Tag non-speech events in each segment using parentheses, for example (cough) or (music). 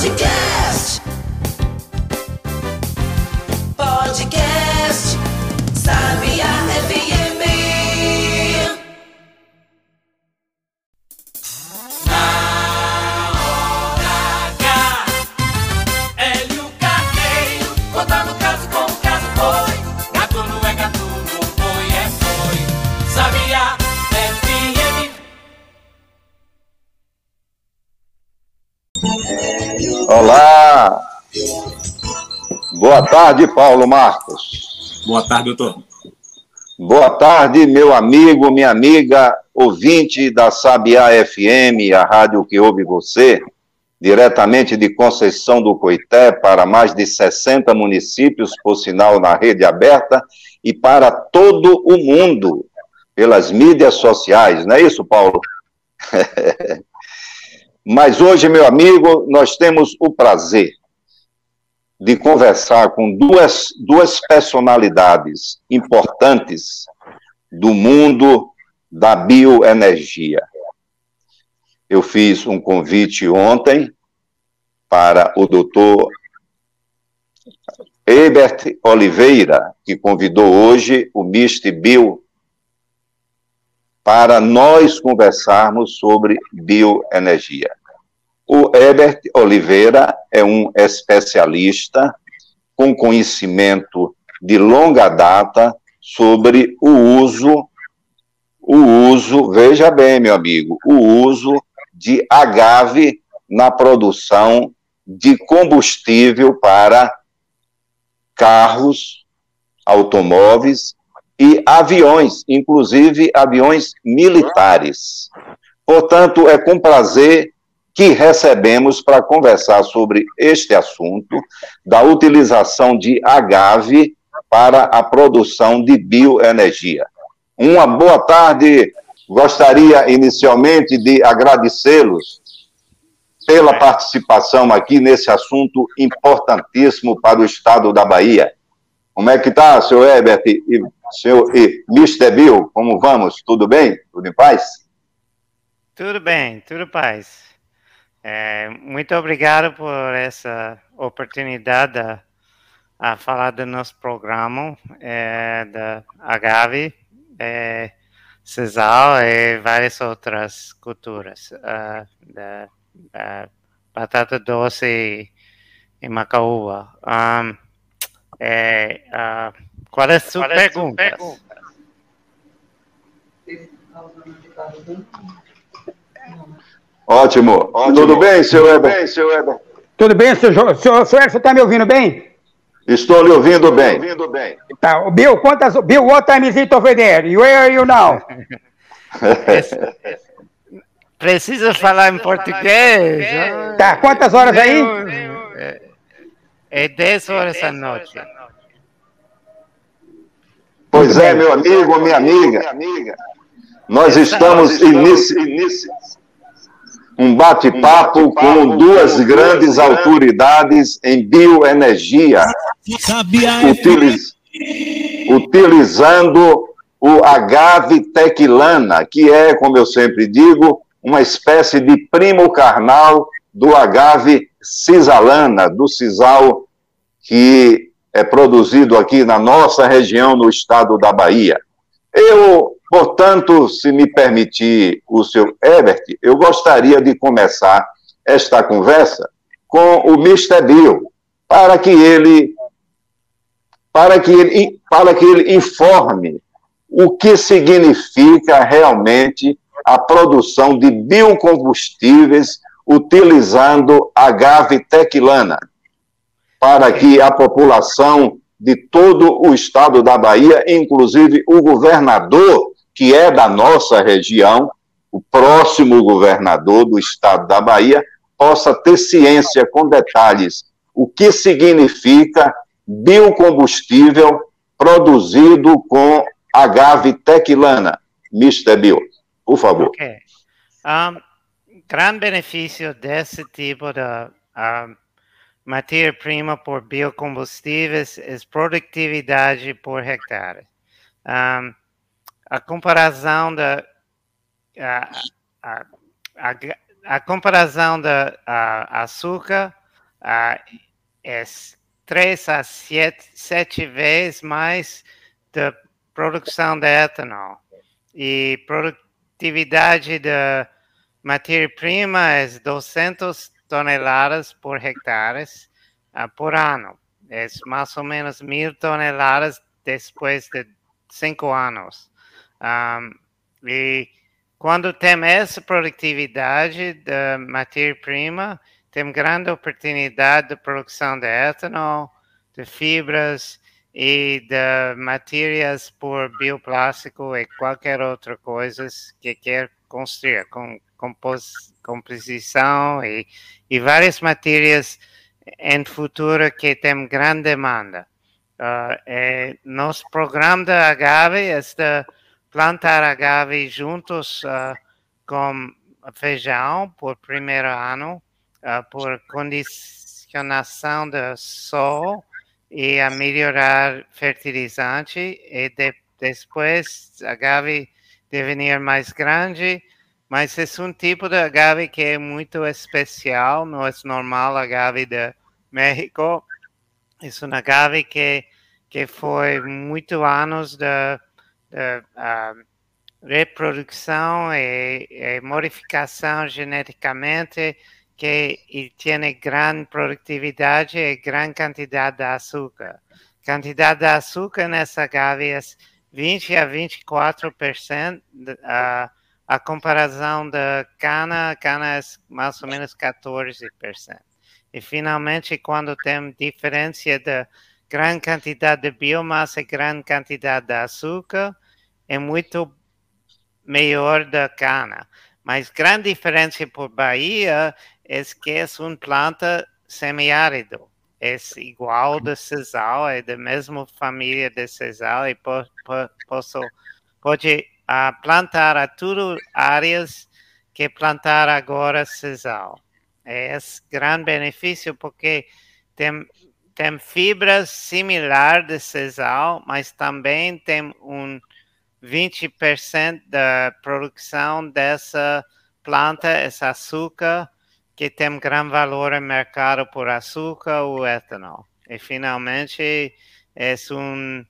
Podcast. Boa tarde, Paulo Marcos. Boa tarde, doutor. Boa tarde, meu amigo, minha amiga, ouvinte da Sabiá FM, a rádio que ouve você, diretamente de Conceição do Coité, para mais de 60 municípios, por sinal, na rede aberta, e para todo o mundo, pelas mídias sociais, não é isso, Paulo? (laughs) Mas hoje, meu amigo, nós temos o prazer de conversar com duas, duas personalidades importantes do mundo da bioenergia. Eu fiz um convite ontem para o doutor Ebert Oliveira, que convidou hoje o Mist Bio para nós conversarmos sobre bioenergia. O Herbert Oliveira é um especialista com conhecimento de longa data sobre o uso, o uso, veja bem, meu amigo, o uso de agave na produção de combustível para carros, automóveis e aviões, inclusive aviões militares. Portanto, é com prazer que recebemos para conversar sobre este assunto da utilização de agave para a produção de bioenergia. Uma boa tarde. Gostaria inicialmente de agradecê-los pela participação aqui nesse assunto importantíssimo para o estado da Bahia. Como é que está, senhor Herbert e, senhor, e Mr. Bill? Como vamos? Tudo bem? Tudo em paz? Tudo bem, tudo paz. É, muito obrigado por essa oportunidade a, a falar do nosso programa é, da Agave, é, e várias outras culturas, uh, da, da batata doce e, e macaúba. Um, é, uh, qual é a sua pergunta? Ótimo. Tudo bem, senhor Herbert? Tudo bem, senhor, Jo- senhor, senhor você está me ouvindo bem? Estou lhe ouvindo bem. Tá, o Bill, quantas, Bill, what time is it over there? Where are you now? (laughs) Precisa falar em português? Tá, quantas horas aí? É, é 10 horas da noite. Pois é, meu amigo, minha amiga. Nós estamos inici... um bate-papo com duas grandes autoridades em bioenergia, utiliz- utilizando o agave tequilana, que é, como eu sempre digo, uma espécie de primo carnal do agave cisalana, do sisal que é produzido aqui na nossa região, no estado da Bahia. Eu, portanto, se me permitir o seu Herbert, eu gostaria de começar esta conversa com o Mr. Bill, para que ele para que ele, para que ele informe o que significa realmente a produção de biocombustíveis utilizando agave tequilana, para que a população de todo o estado da Bahia, inclusive o governador, que é da nossa região, o próximo governador do estado da Bahia, possa ter ciência com detalhes o que significa biocombustível produzido com agave tequilana. Mr. Bill, por favor. Ok. Um, grande benefício desse tipo de matéria-prima por biocombustíveis é produtividade por hectare. Um, a comparação da a, a, a, a comparação da açúcar é três a sete, sete vezes mais da produção de etanol. E produtividade da matéria-prima é 200 toneladas por hectare uh, por ano. É mais ou menos mil toneladas depois de cinco anos. Um, e quando tem essa produtividade da matéria-prima, tem grande oportunidade de produção de etanol, de fibras e de matérias por bioplástico e qualquer outra coisa que quer construir, com compos, composição e, e várias matérias em futuro que tem grande demanda. Uh, é, nosso programa da Agave de plantar agave juntos uh, com feijão por primeiro ano, uh, por condicionação do sol e a melhorar fertilizante e de, depois agave devenir mais grande, mas é um tipo de agave que é muito especial, não é normal agave de México. É um agave que, que foi muitos anos de, uh, reprodução e, e, modificação geneticamente que e tem grande produtividade e grande quantidade de açúcar. Quantidade de açúcar nessa agave é 20 a 24%. Uh, a comparação da cana, a cana é mais ou menos 14%. E finalmente, quando tem diferença de grande quantidade de biomassa e grande quantidade de açúcar, é muito melhor da cana. Mas grande diferença por Bahia é que é uma planta semiárido. É igual de sisal, é da mesma família de sisal e po, po, posso, pode a plantar a tudo áreas que plantar agora sisal. É esse grande benefício porque tem, tem fibras similar de sisal, mas também tem um 20% da produção dessa planta, esse açúcar, que tem grande valor no mercado por açúcar ou etanol. E finalmente é um,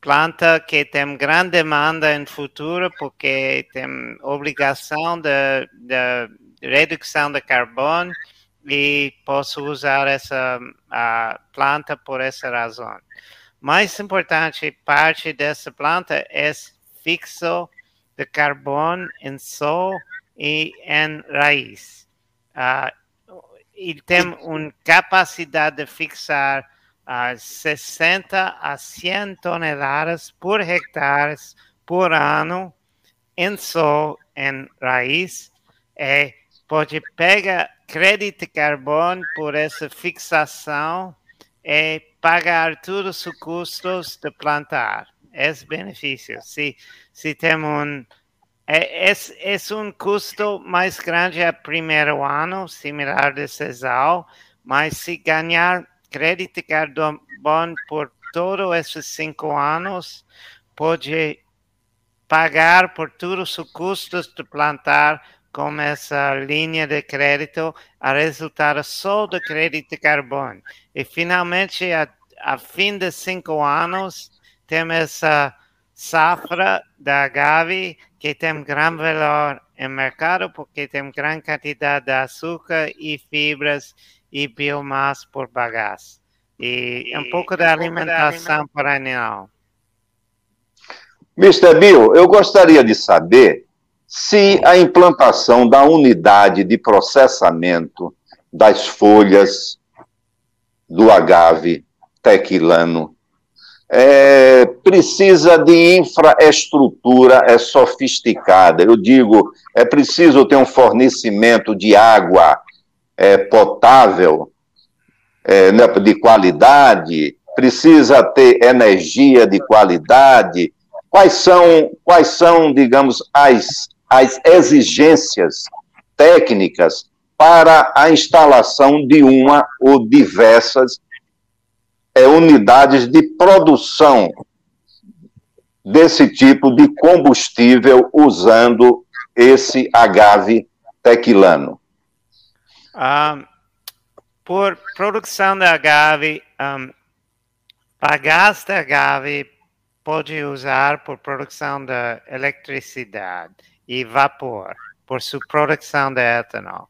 planta que tem grande demanda no futuro porque tem obrigação de, de redução de carbono e posso usar essa planta por essa razão. Mais importante parte dessa planta é fixo de carbono em sol e em raiz. Uh, e tem uma capacidade de fixar a 60 a 100 toneladas por hectare por ano em sol, em raiz, e pode pegar crédito de carbono por essa fixação e pagar todos os custos de plantar. Esse benefício. Se, se tem um é, é, é um custo mais grande a primeiro ano, similar de sisal, mas se ganhar crédito carbono por todos esses cinco anos, pode pagar por todos os custos de plantar com essa linha de crédito a resultar só do crédito de carbono. E finalmente, a, a fim de cinco anos, temos essa safra da agave que tem grande valor no mercado porque tem grande quantidade de açúcar e fibras e biomassa por bagaço. E, e um pouco da alimentação para animal. Mr. Bill, eu gostaria de saber se a implantação da unidade de processamento das folhas do agave tequilano é, precisa de infraestrutura é sofisticada. Eu digo, é preciso ter um fornecimento de água é, potável, é, né, de qualidade, precisa ter energia de qualidade. Quais são, quais são digamos, as, as exigências técnicas para a instalação de uma ou diversas é, unidades de produção desse tipo de combustível usando esse agave tequilano? Ah, por produção de agave, um, bagaço de agave pode usar por produção de eletricidade e vapor, por sua produção de etanol.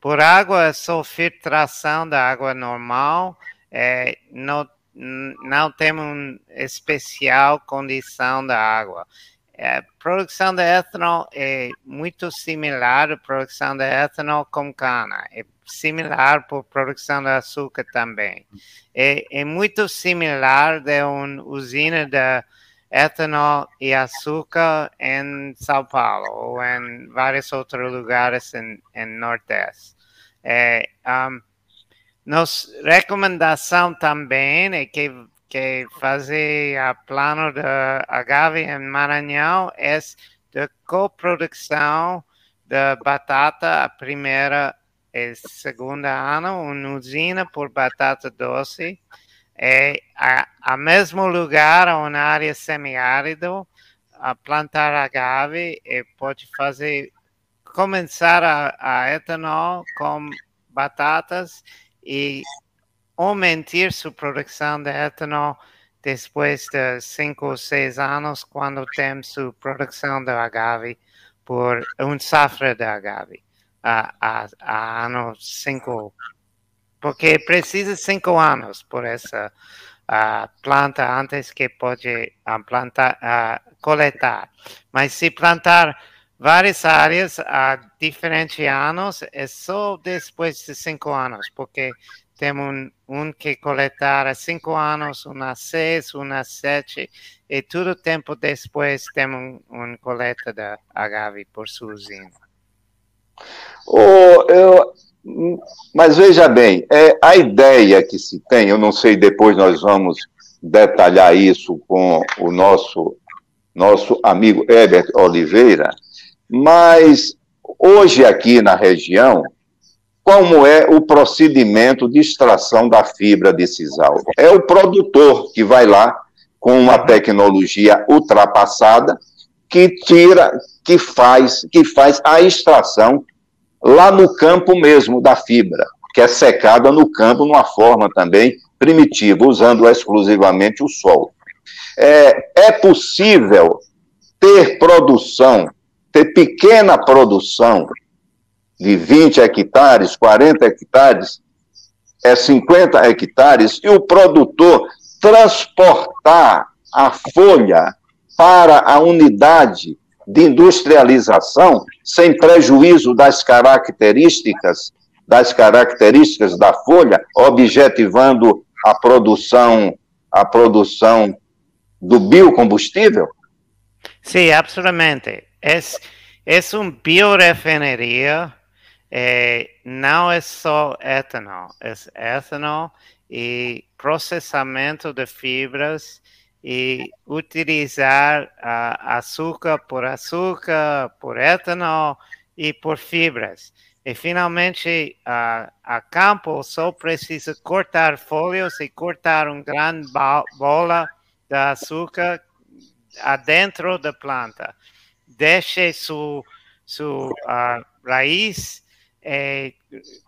Por água, é só filtração da água normal, é, não, não tem uma especial condição da água. A produção de etanol é muito similar à produção de etanol com cana. É similar por produção de açúcar também. É, é muito similar de uma usina de etanol e açúcar em São Paulo ou em vários outros lugares em, em Nordeste. É, um, recomendação também é que que fazer a plano de agave em Maranhão é de coprodução de batata a primeira e segunda ano, uma usina por batata doce, é a, a mesmo lugar, uma área semiárido, a plantar agave e pode fazer começar a, a etanol com batatas e aumentar sua produção de etanol depois de cinco ou seis anos, quando tem sua produção de agave por um safra de agave a, a, a ano cinco, porque precisa cinco anos por essa a planta antes que pode a plantar, a coletar. Mas se plantar várias áreas a diferentes anos, é só depois de cinco anos, porque temos um, um que coletar há cinco anos, um a seis, um a sete, e todo tempo depois temos um, um coleta da agave por sua usina. Oh, eu, mas veja bem, é, a ideia que se tem, eu não sei, depois nós vamos detalhar isso com o nosso, nosso amigo Herbert Oliveira, mas hoje aqui na região, como é o procedimento de extração da fibra de sisal. É o produtor que vai lá com uma tecnologia ultrapassada que tira, que faz, que faz a extração lá no campo mesmo da fibra, que é secada no campo numa forma também primitiva, usando exclusivamente o sol. É, é possível ter produção, ter pequena produção de 20 hectares, 40 hectares, é 50 hectares, e o produtor transportar a folha para a unidade de industrialização sem prejuízo das características das características da folha, objetivando a produção a produção do biocombustível? Sim, absolutamente. É, é uma biorefineria é, não é só etanol, é etanol e processamento de fibras e utilizar açúcar por açúcar, por etanol e por fibras. E finalmente, uh, a campo só precisa cortar folhas e cortar uma grande bola de açúcar adentro da planta. Deixe sua su, uh, raiz e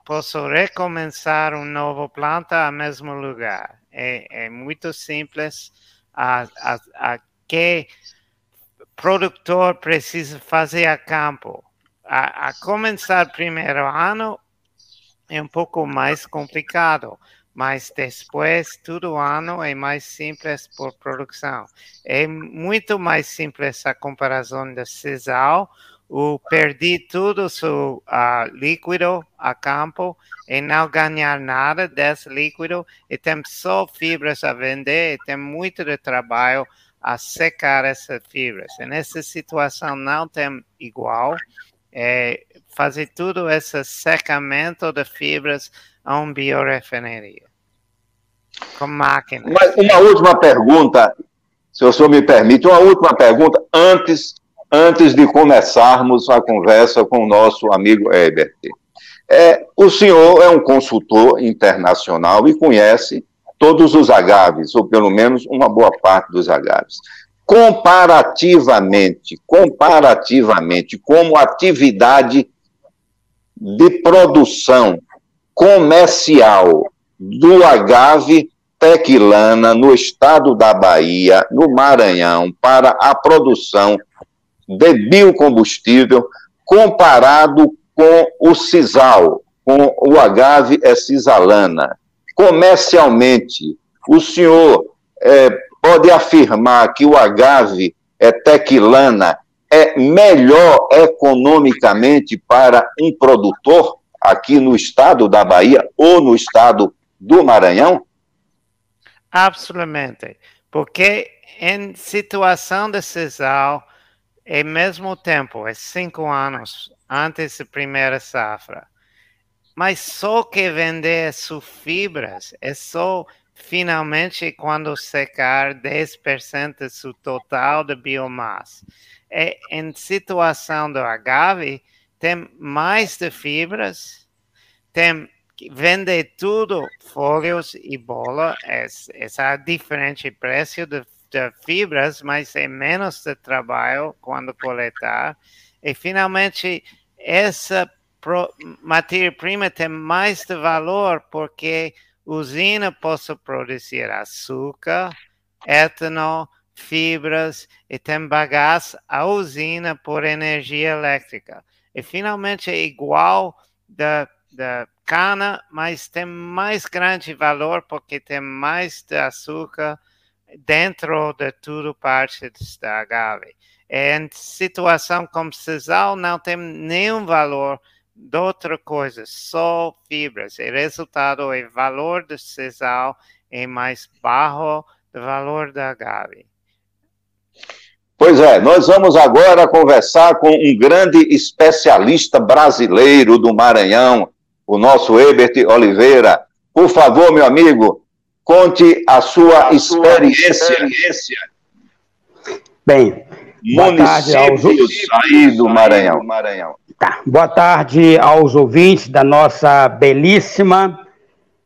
posso recomeçar uma nova planta no mesmo lugar. É, é muito simples a, a, a que produtor precisa fazer a campo. A, a começar primeiro ano é um pouco mais complicado, mas depois todo ano é mais simples por produção. É muito mais simples a comparação de sisal, o perdi tudo seu uh, líquido a campo e não ganhar nada desse líquido e tem só fibras a vender e tem muito de trabalho a secar essas fibras. E nessa situação não tem igual. É, fazer tudo esse secamento de fibras a uma biorefineria. Com máquinas. Uma, uma última pergunta, se o senhor me permite, uma última pergunta antes antes de começarmos a conversa com o nosso amigo Herbert. É, o senhor é um consultor internacional e conhece todos os agaves, ou pelo menos uma boa parte dos agaves. Comparativamente, comparativamente, como atividade de produção, comercial do agave tequilana no estado da Bahia, no Maranhão, para a produção de biocombustível comparado com o sisal, com o agave é cisalana. Comercialmente, o senhor é, pode afirmar que o agave é tequilana é melhor economicamente para um produtor aqui no estado da Bahia ou no estado do Maranhão? Absolutamente. Porque em situação de sisal, ao mesmo tempo, é cinco anos antes da primeira safra, mas só que vender suas fibras é só finalmente quando secar 10% do total de biomassa. É, em situação do agave, tem mais de fibras, tem vende tudo, folhos e bola, é, essa diferente preço de, de fibras, mas é menos de trabalho quando coletar. E finalmente, essa matéria-prima tem mais de valor porque usina pode produzir açúcar, etanol, fibras e tem bagaço a usina por energia elétrica. E finalmente é igual da, da cana, mas tem mais grande valor porque tem mais de açúcar dentro de tudo parte da agave. Em situação como sisal não tem nenhum valor de outra coisa, só fibras. O resultado é valor do sisal é mais baixo do valor da agave. Pois é, nós vamos agora conversar com um grande especialista brasileiro do Maranhão, o nosso Ebert Oliveira. Por favor, meu amigo, conte a sua, a experiência. experiência. Bem, boa tarde aos aí do Maranhão. Maranhão. Tá. Boa tarde aos ouvintes da nossa belíssima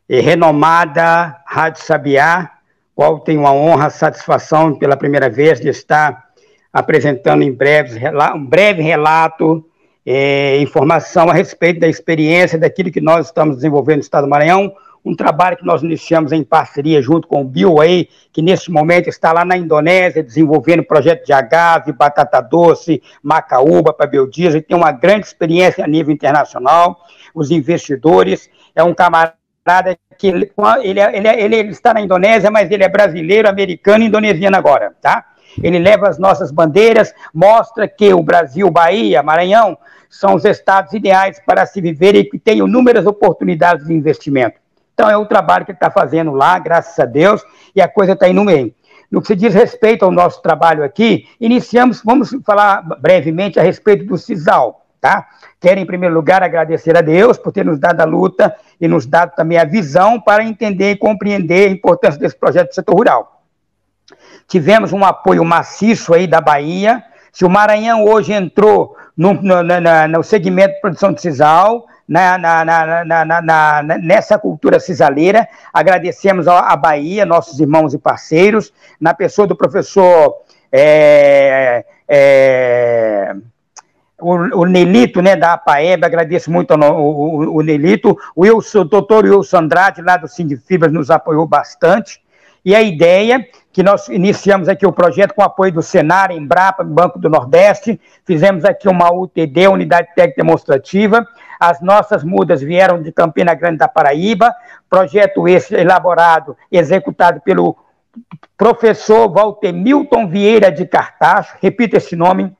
e renomada Rádio Sabiá, qual tenho a honra, a satisfação pela primeira vez de estar apresentando em breve um breve relato, é, informação a respeito da experiência daquilo que nós estamos desenvolvendo no Estado do Maranhão, um trabalho que nós iniciamos em parceria junto com o BioWay, que neste momento está lá na Indonésia desenvolvendo projeto de agave, batata doce, macaúba para biodiesel, e tem uma grande experiência a nível internacional. Os investidores, é um camarada que ele, ele, ele, ele, ele está na Indonésia, mas ele é brasileiro, americano e indonesiano agora, tá? Ele leva as nossas bandeiras, mostra que o Brasil, Bahia, Maranhão, são os estados ideais para se viver e que têm inúmeras oportunidades de investimento. Então é o trabalho que ele está fazendo lá, graças a Deus, e a coisa está indo bem. No que se diz respeito ao nosso trabalho aqui, iniciamos, vamos falar brevemente a respeito do CISAL, tá? Quero, em primeiro lugar, agradecer a Deus por ter nos dado a luta e nos dado também a visão para entender e compreender a importância desse projeto do setor rural. Tivemos um apoio maciço aí da Bahia. Se o Maranhão hoje entrou no, no, no, no segmento de produção de sisal, na, na, na, nessa cultura cisaleira. Agradecemos à Bahia, nossos irmãos e parceiros, na pessoa do professor é, é, o, o, Nelito, né, da APAEB, agradeço muito ao, o, o, Nelito, o, Wilson, o doutor Wilson Andrade, lá do Sindifibras, nos apoiou bastante, e a ideia que nós iniciamos aqui o projeto com apoio do Senar, Embrapa, Banco do Nordeste, fizemos aqui uma UTD, Unidade Técnica Demonstrativa, as nossas mudas vieram de Campina Grande da Paraíba, projeto esse elaborado, executado pelo professor Walter Milton Vieira de Cartacho, repita esse nome,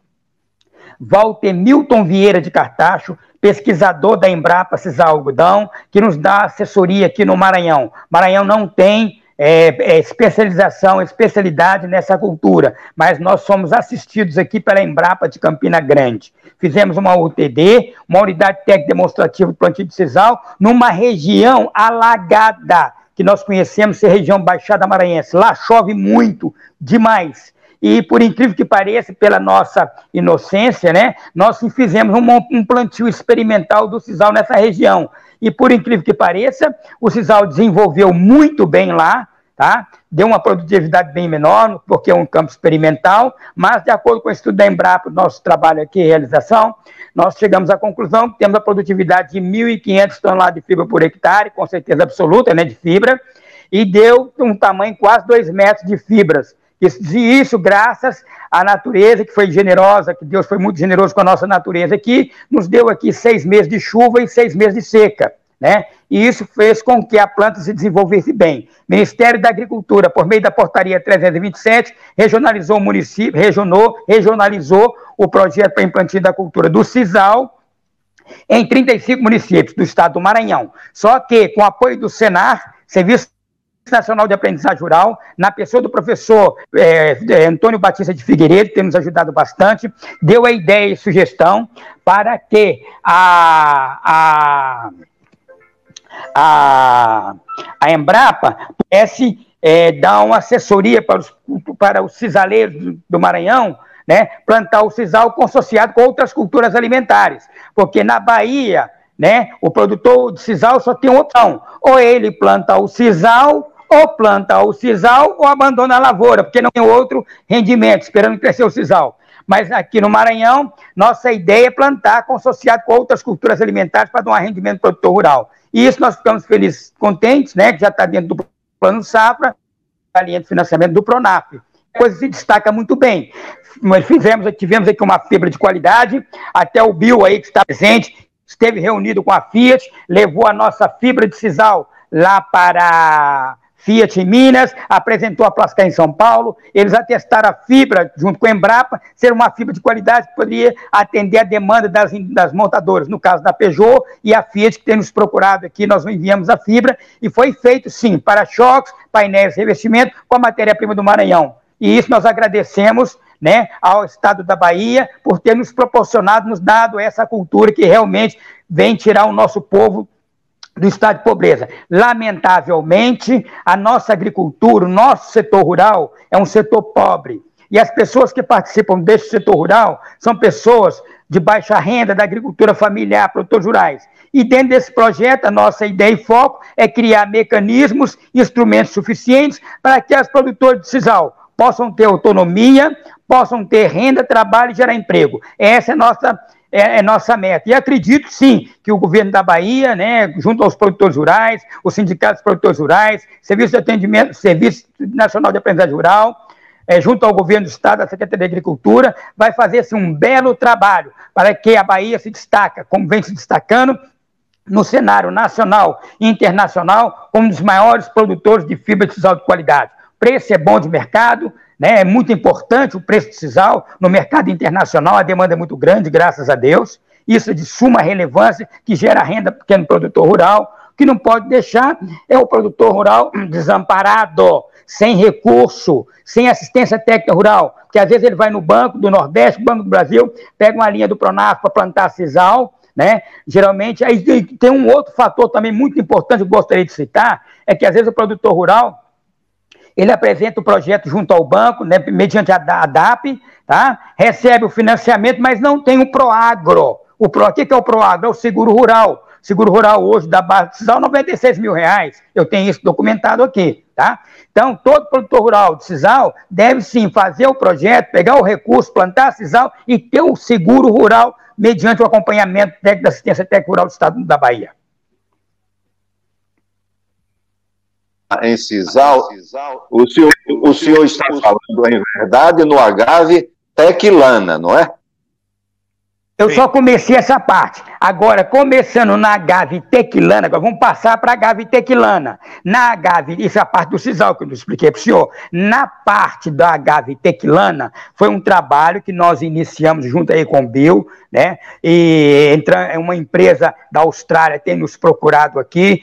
Walter Milton Vieira de Cartacho, pesquisador da Embrapa Cisal Algodão, que nos dá assessoria aqui no Maranhão. Maranhão não tem é, é, especialização, especialidade nessa cultura, mas nós somos assistidos aqui pela Embrapa de Campina Grande. Fizemos uma UTD, uma unidade técnica demonstrativa de plantio de sisal, numa região alagada, que nós conhecemos ser região Baixada Maranhense. Lá chove muito, demais. E, por incrível que pareça, pela nossa inocência, né, nós fizemos um, um plantio experimental do sisal nessa região. E, por incrível que pareça, o sisal desenvolveu muito bem lá, tá? deu uma produtividade bem menor, porque é um campo experimental, mas de acordo com o estudo da Embrapa, nosso trabalho aqui, realização, nós chegamos à conclusão que temos a produtividade de 1.500 toneladas de fibra por hectare, com certeza absoluta, né, de fibra, e deu um tamanho quase 2 metros de fibras. Isso, isso graças à natureza, que foi generosa, que Deus foi muito generoso com a nossa natureza aqui, nos deu aqui seis meses de chuva e seis meses de seca. Né? E isso fez com que a planta se desenvolvesse bem. Ministério da Agricultura, por meio da portaria 327, regionalizou o município, regionou, regionalizou o projeto para implantio da cultura do CISAL em 35 municípios do estado do Maranhão. Só que, com apoio do Senar, Serviço Nacional de Aprendizagem Rural, na pessoa do professor é, Antônio Batista de Figueiredo, que tem nos ajudado bastante, deu a ideia e sugestão para que a, a, a, a Embrapa pudesse é, dar uma assessoria para os, para os cisaleiros do, Maranhão, né, plantar o sisal consociado com outras culturas alimentares, porque na Bahia, né, o produtor de sisal só tem uma opção, ou ele planta o sisal ou planta o sisal ou abandona a lavoura, porque não tem outro rendimento, esperando crescer o sisal. Mas aqui no Maranhão, nossa ideia é plantar consociado com outras culturas alimentares para dar um rendimento produtor rural. E isso nós ficamos felizes, contentes, né, que já está dentro do plano Safra, a linha de financiamento do Pronaf. A coisa se destaca muito bem. Nós fizemos, tivemos aqui uma fibra de qualidade, até o Bill aí que está presente, esteve reunido com a Fiat, levou a nossa fibra de sisal lá para Fiat em Minas, apresentou a Plascar em São Paulo, eles atestaram a fibra, junto com a Embrapa, ser uma fibra de qualidade que poderia atender a demanda das, das montadoras, no caso da Peugeot e a Fiat, que tem nos procurado aqui, nós enviamos a fibra, e foi feito, sim, para-choques, painéis revestimento, com a matéria-prima do Maranhão. E isso nós agradecemos né, ao Estado da Bahia por ter nos proporcionado, nos dado essa cultura que realmente vem tirar o nosso povo do estado de pobreza. Lamentavelmente, a nossa agricultura, o nosso setor rural é um setor pobre. E as pessoas que participam desse setor rural são pessoas de baixa renda, da agricultura familiar, produtores rurais. E dentro desse projeto, a nossa ideia e foco é criar mecanismos, instrumentos suficientes para que as produtoras de sisal possam ter autonomia, possam ter renda, trabalho e gerar emprego. Essa é a nossa é, é, nossa meta. E acredito, sim, que o governo da Bahia, né, junto aos produtores rurais, os sindicatos de produtores rurais, Serviço de Atendimento, Serviço Nacional de Aprendizagem Rural, é, junto ao governo do Estado, a Secretaria de Agricultura, vai fazer assim, um belo trabalho para que a Bahia se destaca, como vem se destacando, no cenário nacional e internacional, como um dos maiores produtores de fibra de sisal de qualidade. Preço é bom de mercado, né? É muito importante o preço de sisal no mercado internacional, a demanda é muito grande, graças a Deus. Isso é de suma relevância, que gera renda para o pequeno produtor rural. O que não pode deixar é o produtor rural desamparado, sem recurso, sem assistência técnica rural. Porque às vezes ele vai no Banco do Nordeste, Banco do Brasil, pega uma linha do Pronaf para plantar sisal, né? Geralmente, aí tem um outro fator também muito importante que eu gostaria de citar, é que às vezes o produtor rural ele apresenta o projeto junto ao banco, né, mediante a DAP, tá? recebe o financiamento, mas não tem o Proagro. O, Pro, o que é o Proagro? É o seguro rural. Seguro rural hoje da base de Cisal, 96 mil reais. Eu tenho isso documentado aqui, tá? Então, todo produtor rural de Cisal deve sim fazer o projeto, pegar o recurso, plantar Cisal e ter o seguro rural mediante o acompanhamento técnico da assistência técnica rural do Estado da Bahia. Em Cisal, o senhor, o senhor está falando em verdade no agave tequilana, não é? Eu Sim. só comecei essa parte. Agora, começando na agave tequilana, agora vamos passar para a agave tequilana. Na agave, isso é a parte do sisal que eu expliquei para o senhor. Na parte da agave tequilana, foi um trabalho que nós iniciamos junto aí com o Bill, né? E entra, é uma empresa da Austrália tem nos procurado aqui,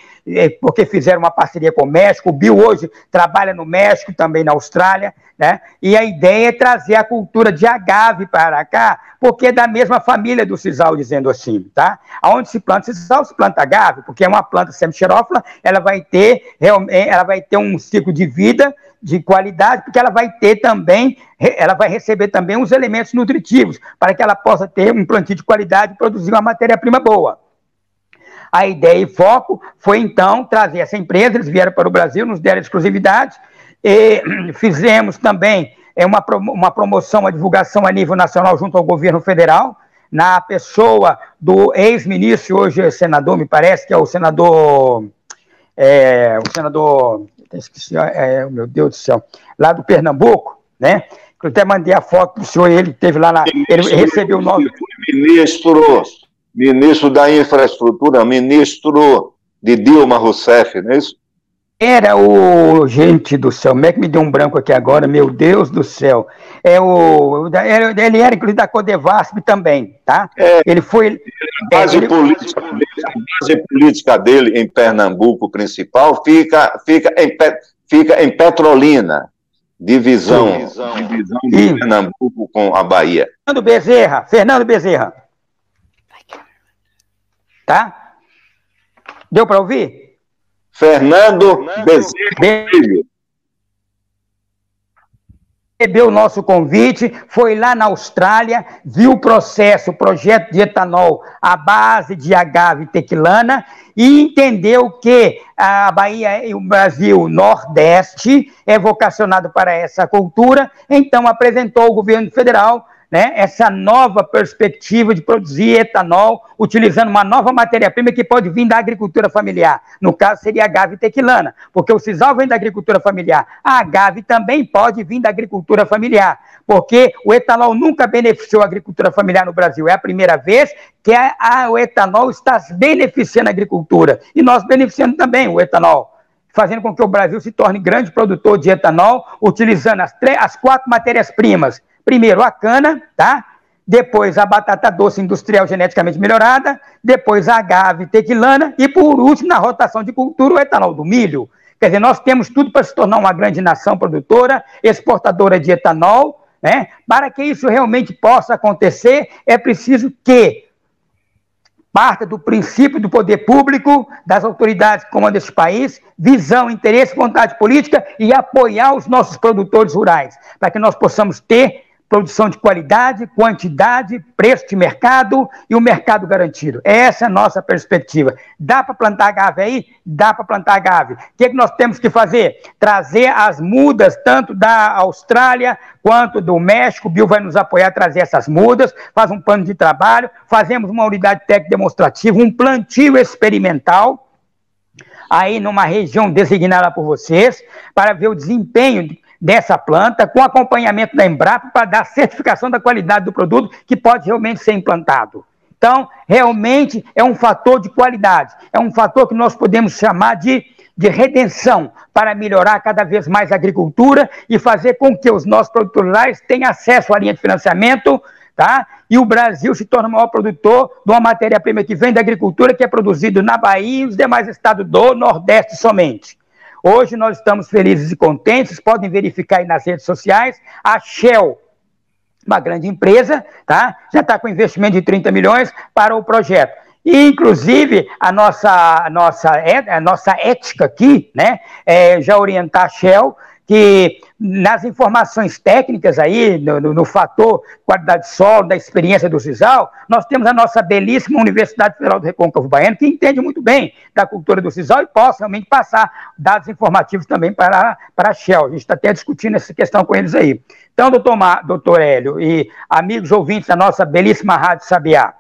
porque fizeram uma parceria com o México. O Bill hoje trabalha no México, também na Austrália, né? E a ideia é trazer a cultura de agave para cá, porque é da mesma família do sisal, dizendo assim, tá? Aonde se planta sisal, se planta agave, porque é uma planta semicherófila, ela vai ter ela vai ter um ciclo de vida de qualidade, porque ela vai ter também, ela vai receber também os elementos nutritivos, para que ela possa ter um plantio de qualidade e produzir uma matéria-prima boa. A ideia e foco foi então trazer essa empresa, eles vieram para o Brasil, nos deram exclusividade, E (clears throat) fizemos também é, uma, uma promoção, uma divulgação a nível nacional junto ao governo federal, na pessoa do ex-ministro, hoje é senador, me parece, que é o senador. É, o senador. Esqueci, é, meu Deus do céu, lá do Pernambuco, né? Eu até mandei a foto para o senhor, ele teve lá na. Ele recebeu o nome. Ministro, ministro da Infraestrutura, ministro de Dilma Rousseff, não é isso? Era o. Gente do céu, como é que me deu um branco aqui agora? Meu Deus do céu. É o. Ele era, inclusive, da Codevasp também, tá? É, ele foi. A base, é, ele... política, a base política dele em Pernambuco principal fica, fica, em, fica em Petrolina, divisão, divisão, divisão de Pernambuco com a Bahia. Fernando Bezerra, Fernando Bezerra. Tá? Deu para ouvir? Fernando Bezerra recebeu o nosso convite, foi lá na Austrália, viu o processo, o projeto de etanol à base de agave tequilana e entendeu que a Bahia e o Brasil Nordeste é vocacionado para essa cultura, então apresentou ao governo federal né, essa nova perspectiva de produzir etanol utilizando uma nova matéria-prima que pode vir da agricultura familiar. No caso, seria a agave tequilana, porque o sisal vem da agricultura familiar. A agave também pode vir da agricultura familiar, porque o etanol nunca beneficiou a agricultura familiar no Brasil. É a primeira vez que a, a, o etanol está beneficiando a agricultura. E nós beneficiando também o etanol fazendo com que o Brasil se torne grande produtor de etanol, utilizando as, as quatro matérias-primas Primeiro a cana, tá? Depois a batata doce industrial geneticamente melhorada, depois a agave tequilana e por último na rotação de cultura o etanol do milho. Quer dizer, nós temos tudo para se tornar uma grande nação produtora, exportadora de etanol, né? Para que isso realmente possa acontecer, é preciso que parta do princípio do poder público, das autoridades que comandam esse país, visão, interesse, vontade política e apoiar os nossos produtores rurais, para que nós possamos ter produção de qualidade, quantidade, preço de mercado e o mercado garantido. Essa é a nossa perspectiva. Dá para plantar agave aí? Dá para plantar agave. O que, é que nós temos que fazer? Trazer as mudas, tanto da Austrália quanto do México. O Bill vai nos apoiar a trazer essas mudas, faz um plano de trabalho, fazemos uma unidade técnica demonstrativa, um plantio experimental aí numa região designada por vocês, para ver o desempenho dessa planta, com acompanhamento da Embrapa, para dar certificação da qualidade do produto que pode realmente ser implantado. Então, realmente é um fator de qualidade, é um fator que nós podemos chamar de, de redenção para melhorar cada vez mais a agricultura e fazer com que os nossos produtores tenham acesso à linha de financiamento, tá? E o Brasil se torne o maior produtor de uma matéria-prima que vem da agricultura, que é produzido na Bahia e os demais estados do Nordeste somente. Hoje nós estamos felizes e contentes, podem verificar aí nas redes sociais, a Shell, uma grande empresa, tá? já está com investimento de 30 milhões para o projeto. E, inclusive, a nossa, a nossa, a nossa ética aqui, né, é já orientar a Shell que nas informações técnicas aí, no, no, no, fator qualidade de solo, da experiência do CISAL, nós temos a nossa belíssima Universidade Federal do Recôncavo Baiano, que entende muito bem da cultura do CISAL e possa realmente passar dados informativos também para, para a Shell. A gente está até discutindo essa questão com eles aí. Então, doutor, doutor Hélio e amigos ouvintes da nossa belíssima Rádio Sabiá,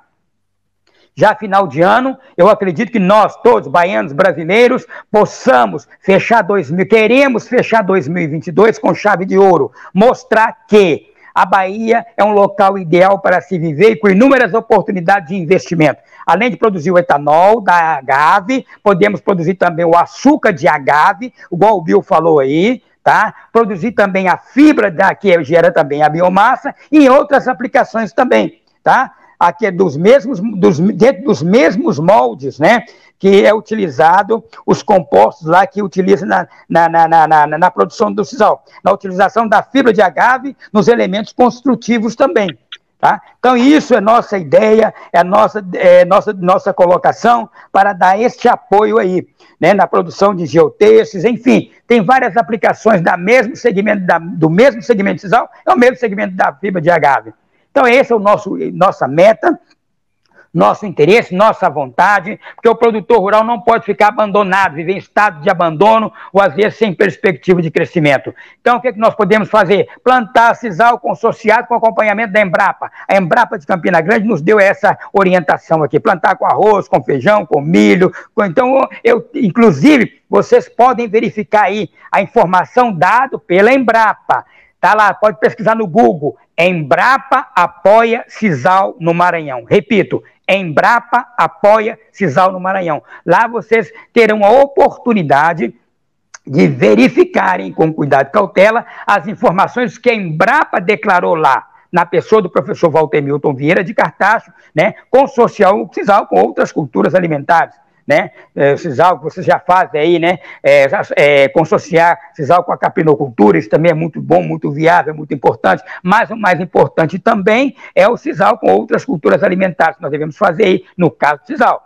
já final de ano, eu acredito que nós, todos, baianos, brasileiros, possamos fechar 2000, queremos fechar 2022 com chave de ouro, mostrar que a Bahia é um local ideal para se viver e com inúmeras oportunidades de investimento. Além de produzir o etanol da agave, podemos produzir também o açúcar de agave, igual o Bill falou aí, tá? Produzir também a fibra da, que gera também a biomassa e outras aplicações também, tá? Aqui é dos mesmos, dos, dentro dos mesmos moldes, né? Que é utilizado os compostos lá que utiliza na, na, na, na, na produção do sisal, na utilização da fibra de agave nos elementos construtivos também. Tá? Então, isso é nossa ideia, é nossa, é nossa, nossa colocação para dar este apoio aí, né, na produção de geotextos, enfim, tem várias aplicações da mesmo segmento, da, do mesmo segmento de sisal, é o mesmo segmento da fibra de agave. Então, essa é o nosso nossa meta. nosso interesse, nossa vontade, porque o produtor rural não pode ficar abandonado, viver em estado de abandono ou às vezes sem perspectiva de crescimento. Então, o que, é que nós podemos fazer? Plantar sisal consociado com acompanhamento da Embrapa. A Embrapa de Campina Grande nos deu essa orientação aqui: plantar com arroz, com feijão, com milho. Com... Então, eu, inclusive, vocês podem verificar aí a informação dada pela Embrapa. Tá lá, pode pesquisar no Google. Embrapa apoia Cisal no Maranhão. Repito, Embrapa apoia Cisal no Maranhão. Lá vocês terão a oportunidade de verificarem com cuidado e cautela as informações que a Embrapa declarou lá, na pessoa do professor Walter Milton Vieira de Cartacho, né, consorcial o Cisal com outras culturas alimentares né? É, Cisal, que vocês já fazem aí, né? É, é, consociar Cisal com a capinocultura, isso também é muito bom, muito viável, muito importante. Mas o mais importante também é o Cisal com outras culturas alimentares que nós devemos fazer aí, no caso do Cisal.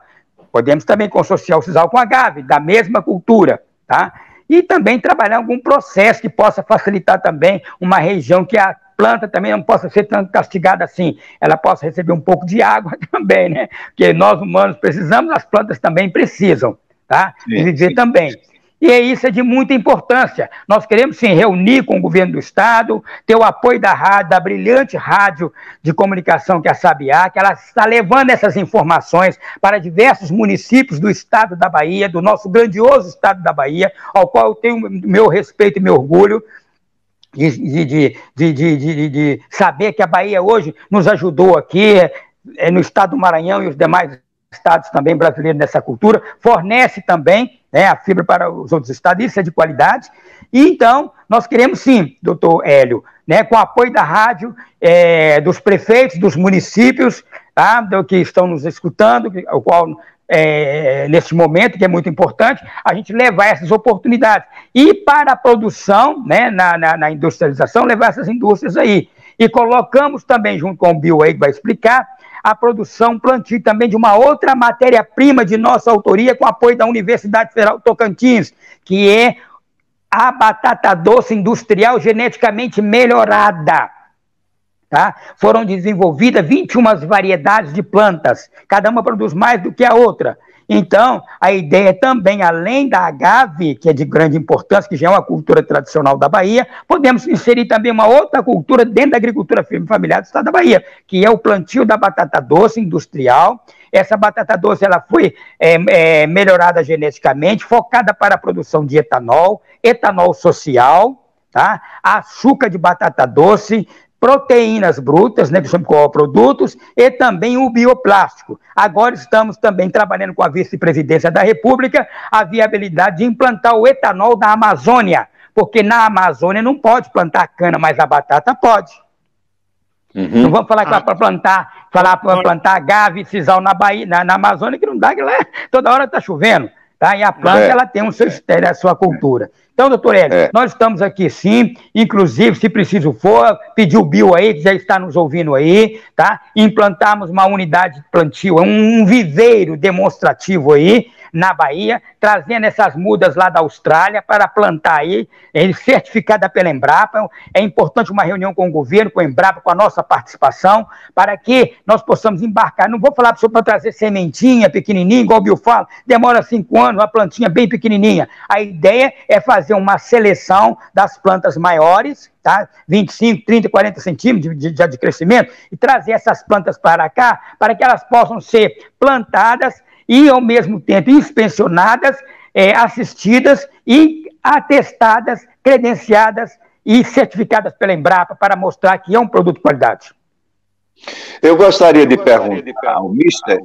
Podemos também consociar o Cisal com a agave, da mesma cultura, tá? E também trabalhar algum processo que possa facilitar também uma região que a planta também não possa ser tão castigada assim, ela possa receber um pouco de água (laughs) também, né? Porque nós humanos precisamos, as plantas também precisam, tá? E viver também. E isso é de muita importância. Nós queremos sim reunir com o governo do Estado, ter o apoio da rádio, da brilhante rádio de comunicação que é a Sabiá, que ela está levando essas informações para diversos municípios do estado da Bahia, do nosso grandioso estado da Bahia, ao qual eu tenho meu respeito e meu orgulho, de, de, de, de, saber que a Bahia hoje nos ajudou aqui, é, no estado do Maranhão e os demais estados também brasileiros nessa cultura, fornece também né, a fibra para os outros estados, isso é de qualidade. E então, nós queremos sim, doutor Hélio, né, com o apoio da rádio, é, dos prefeitos, dos municípios, tá, que estão nos escutando, o qual é, momento, que é muito importante, a gente levar essas oportunidades. E para a produção, né, na, na, na industrialização, levar essas indústrias aí. E colocamos também, junto com o Bill aí, que vai explicar, a produção, plantio também de uma outra matéria-prima de nossa autoria, com apoio da Universidade Federal Tocantins, que é a batata doce industrial geneticamente melhorada. Tá? Foram desenvolvidas 21 variedades de plantas, cada uma produz mais do que a outra. Então, a ideia também, além da agave, que é de grande importância, que já é uma cultura tradicional da Bahia, podemos inserir também uma outra cultura dentro da agricultura familiar do estado da Bahia, que é o plantio da batata doce industrial. Essa batata doce ela foi é, é, melhorada geneticamente, focada para a produção de etanol, etanol social, tá? açúcar de batata doce, proteínas brutas, né, que são produtos, e também o bioplástico. Agora estamos também trabalhando com a vice-presidência da República a viabilidade de implantar o etanol da Amazônia, porque na Amazônia não pode plantar cana, mas a batata pode. Uhum. Não vamos falar que ah. para plantar, falar para plantar agave, sisal na Bahia, na, na, Amazônia, que não dá, que lá, (laughs) toda hora está chovendo. Tá? E a planta é. ela tem um seu, a sua cultura. Então, doutor Hélio, é. nós estamos aqui sim, inclusive, se preciso for, pedir o Bill aí, que já está nos ouvindo aí, tá? Implantarmos uma unidade de plantio, um viveiro demonstrativo aí, na Bahia, trazendo essas mudas lá da Austrália para plantar aí, certificada pela Embrapa. É importante uma reunião com o governo, com a Embrapa, com a nossa participação, para que nós possamos embarcar. Não vou falar para trazer sementinha pequenininha, igual o Bill fala, demora cinco anos, uma plantinha bem pequenininha. A ideia é fazer uma seleção das plantas maiores, tá? 25, 30, 40 centímetros de, de, de crescimento, e trazer essas plantas para cá, para que elas possam ser plantadas e, ao mesmo tempo, inspecionadas, é, assistidas e atestadas, credenciadas e certificadas pela Embrapa para mostrar que é um produto de qualidade. Eu gostaria de perguntar ao Mister,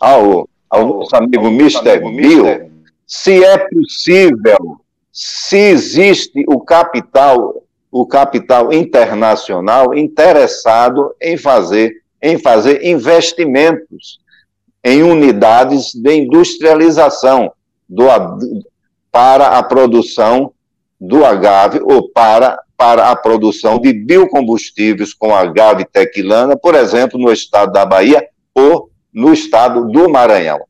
ao, ao nosso amigo Mister Bill, se é possível, se existe o capital, o capital internacional interessado em fazer, em fazer investimentos em unidades de industrialização do, para a produção do agave ou para, para a produção de biocombustíveis com agave tequilana, por exemplo, no estado da Bahia ou no estado do Maranhão.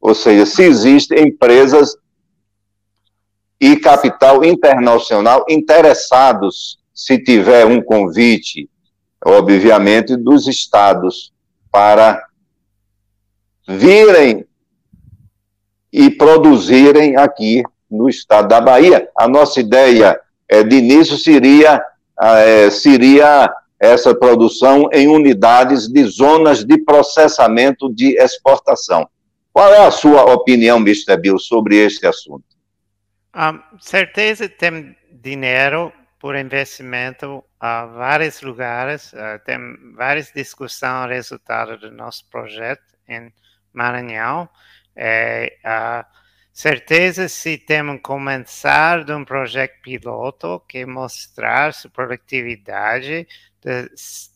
Ou seja, se existem empresas e capital internacional interessados, se tiver um convite, obviamente, dos estados para virem e produzirem aqui no estado da Bahia. A nossa ideia é, de início seria, é, seria essa produção em unidades de zonas de processamento de exportação. Qual é a sua opinião, Mr. Bill, sobre este assunto? Um, certeza tem dinheiro por investimento a vários lugares, uh, tem várias discussões resultado do nosso projeto em Maranhão. É, a certeza se temos começar de um projeto piloto que mostrar sua produtividade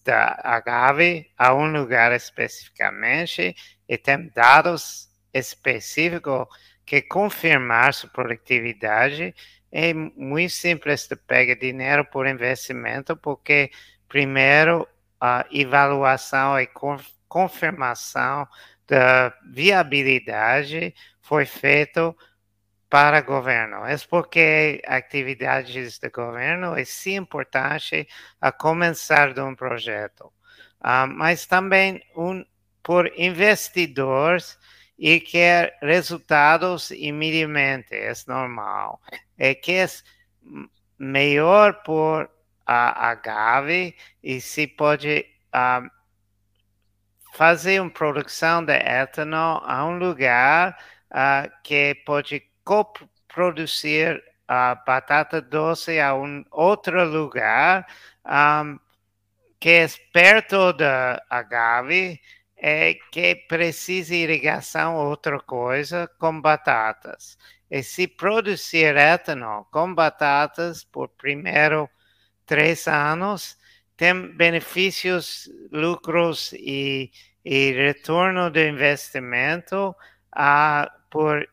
da agave a um lugar especificamente e tem dados específicos que confirmar sua produtividade é muito simples de pegar dinheiro por investimento, porque primeiro a avaliação e confirmação da viabilidade foi feita para governo. É porque atividades do governo é sim importante a começar de um projeto, uh, mas também um, por investidores e quer resultados imediatamente, é normal. É que é melhor por a agave e se pode uh, fazer uma produção de etanol a um lugar uh, que pode coproduzir a uh, batata doce a um outro lugar um, que é perto da agave é que precisa irrigação outra coisa com batatas. E se produzir etanol com batatas por primeiro três anos, tem benefícios, lucros e, e retorno do investimento uh, por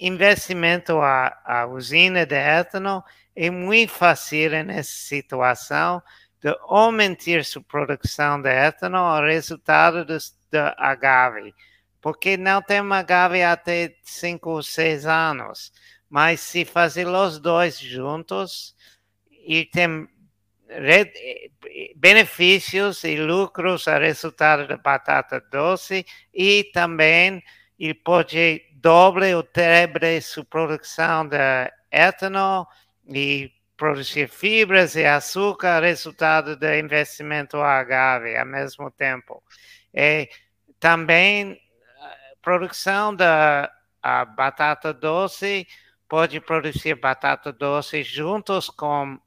investimento a, a usina de etanol é muito fácil nessa situação de aumentar sua produção de etanol, resultado da agave, porque não tem agave até 5 ou 6 anos, mas se fazer os dois juntos, e tem benefícios e lucros a resultado da batata doce e também ele pode doble ou treble sua produção de etanol e produzir fibras e açúcar, resultado do investimento agave ao mesmo tempo. E também produção da batata doce pode produzir batata doce juntos com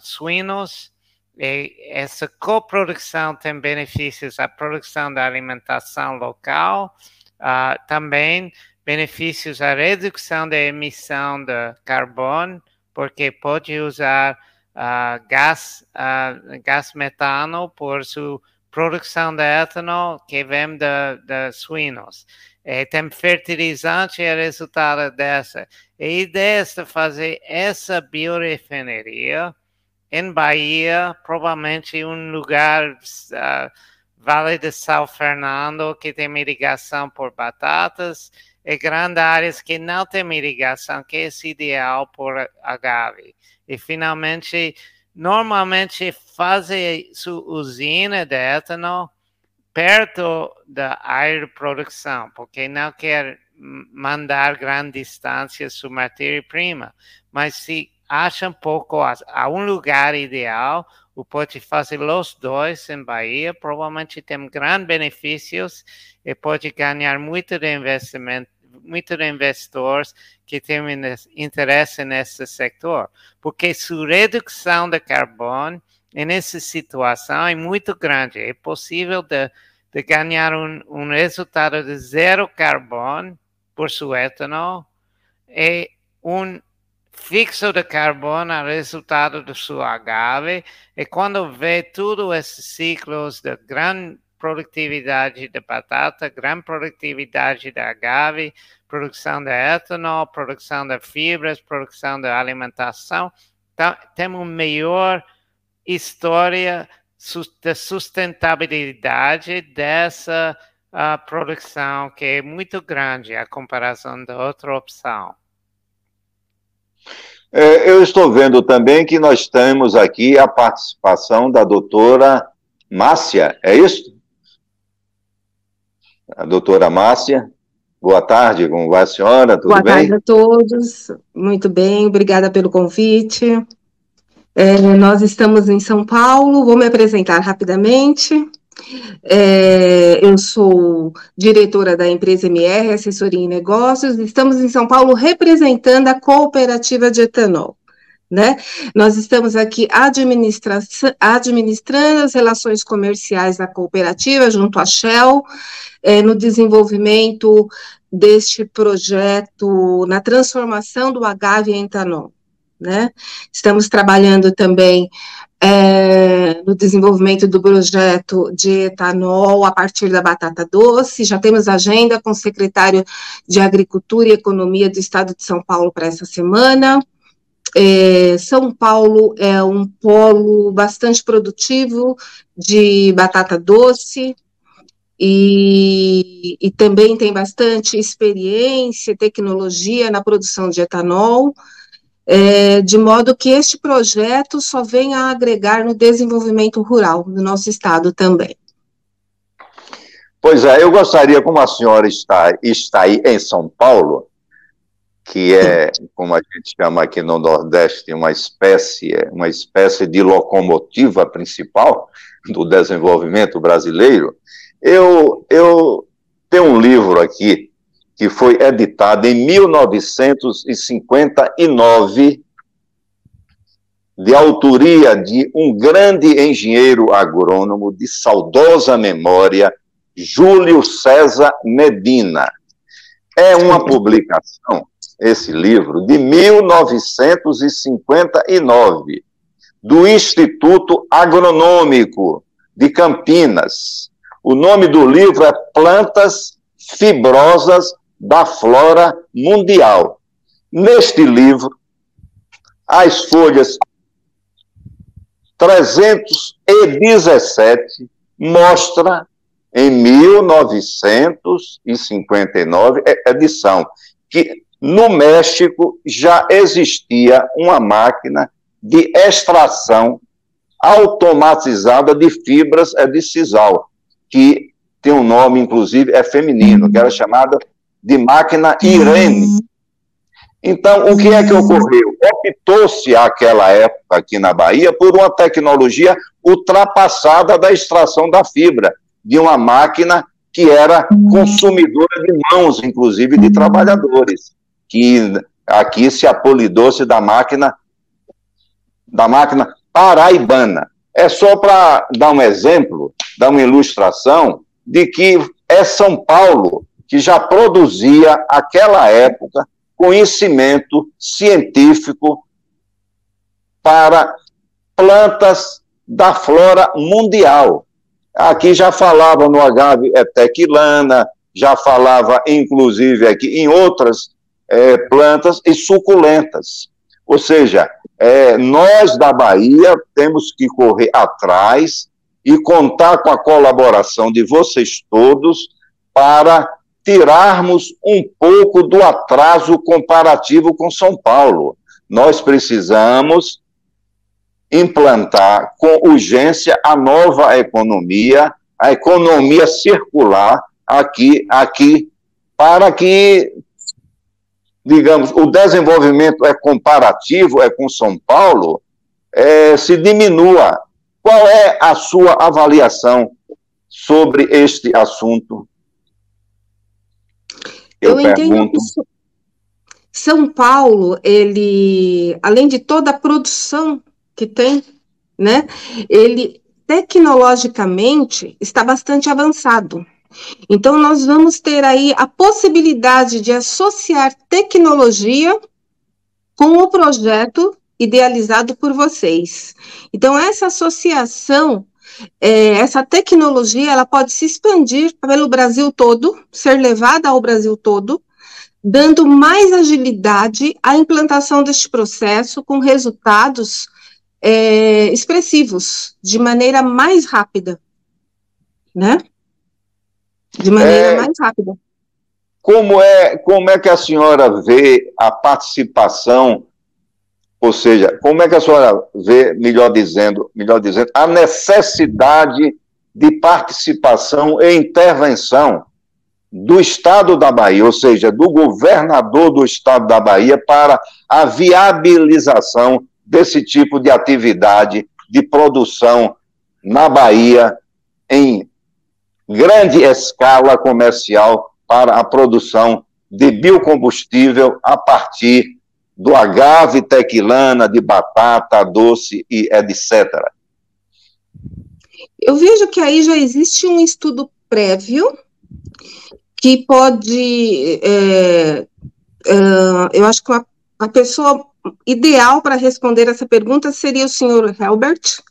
suínos e essa coprodução tem benefícios à produção da alimentação local, também benefícios à redução da emissão de carbono, porque pode usar uh, gás, uh, gás metano por sua produção de etanol que vem de, de suínos. E tem fertilizante e resultado dessa. A ideia é fazer essa biorefineria em Bahia, provavelmente um lugar, uh, Vale de São Fernando, que tem irrigação por batatas, e grandes áreas que não têm irrigação, que é ideal por agave. E finalmente, normalmente fazem sua usina de etanol perto da área de produção, porque não quer mandar grandes distâncias sua matéria-prima. Mas se acham pouco a um lugar ideal, o pode fazer os dois em Bahia, provavelmente tem grandes benefícios e pode ganhar muito de investimento muitos investidores que têm interesse nesse setor, porque sua redução de carbono nessa situação é muito grande. É possível de, de ganhar um, um resultado de zero carbono por seu etanol e um fixo de carbono a resultado do seu agave. E quando vê todos esses ciclos de grande produtividade de batata, grande produtividade de agave, produção de etanol, produção de fibras, produção de alimentação. Então, temos uma melhor história de sustentabilidade dessa uh, produção, que é muito grande a comparação da outra opção. É, eu estou vendo também que nós temos aqui a participação da doutora Márcia, é isso? a doutora Márcia. Boa tarde, como vai a senhora? Tudo Boa bem? tarde a todos. Muito bem, obrigada pelo convite. É, nós estamos em São Paulo, vou me apresentar rapidamente. É, eu sou diretora da empresa MR, Assessoria em Negócios. Estamos em São Paulo representando a cooperativa de etanol. Né? Nós estamos aqui administra administrando as relações comerciais da cooperativa junto à Shell, é, no desenvolvimento deste projeto, na transformação do agave em etanol. Né? Estamos trabalhando também é, no desenvolvimento do projeto de etanol a partir da batata doce. Já temos agenda com o secretário de Agricultura e Economia do Estado de São Paulo para essa semana. É, São Paulo é um polo bastante produtivo de batata doce e, e também tem bastante experiência tecnologia na produção de etanol. É, de modo que este projeto só vem a agregar no desenvolvimento rural do nosso estado também. Pois é, eu gostaria, como a senhora está, está aí em São Paulo, que é, como a gente chama aqui no Nordeste, uma espécie, uma espécie de locomotiva principal do desenvolvimento brasileiro, eu, eu tenho um livro aqui que foi editado em 1959, de autoria de um grande engenheiro agrônomo de saudosa memória, Júlio César Medina. É uma publicação esse livro, de 1959, do Instituto Agronômico de Campinas. O nome do livro é Plantas Fibrosas da Flora Mundial. Neste livro, as folhas 317 mostra em 1959 edição que no México já existia uma máquina de extração automatizada de fibras de sisal, que tem um nome, inclusive, é feminino, que era chamada de máquina Irene. Então, o que é que ocorreu? Optou-se àquela época aqui na Bahia por uma tecnologia ultrapassada da extração da fibra, de uma máquina que era consumidora de mãos, inclusive de trabalhadores que aqui se apolidou-se da máquina da máquina paraibana. É só para dar um exemplo, dar uma ilustração de que é São Paulo que já produzia aquela época conhecimento científico para plantas da flora mundial. Aqui já falava no agave tequilana, já falava inclusive aqui em outras é, plantas e suculentas. Ou seja, é, nós da Bahia temos que correr atrás e contar com a colaboração de vocês todos para tirarmos um pouco do atraso comparativo com São Paulo. Nós precisamos implantar com urgência a nova economia, a economia circular aqui, aqui para que digamos, o desenvolvimento é comparativo, é com São Paulo, é, se diminua. Qual é a sua avaliação sobre este assunto? Eu, Eu entendo que São Paulo, ele, além de toda a produção que tem, né, ele tecnologicamente está bastante avançado. Então, nós vamos ter aí a possibilidade de associar tecnologia com o projeto idealizado por vocês. Então, essa associação, é, essa tecnologia, ela pode se expandir pelo Brasil todo, ser levada ao Brasil todo, dando mais agilidade à implantação deste processo com resultados é, expressivos, de maneira mais rápida, né? de maneira é, mais rápida. Como é, como é que a senhora vê a participação, ou seja, como é que a senhora vê, melhor dizendo, melhor dizendo, a necessidade de participação e intervenção do Estado da Bahia, ou seja, do governador do Estado da Bahia, para a viabilização desse tipo de atividade de produção na Bahia em grande escala comercial para a produção de biocombustível a partir do agave, tequilana, de batata, doce e etc. Eu vejo que aí já existe um estudo prévio que pode. É, é, eu acho que a, a pessoa ideal para responder essa pergunta seria o senhor Helbert,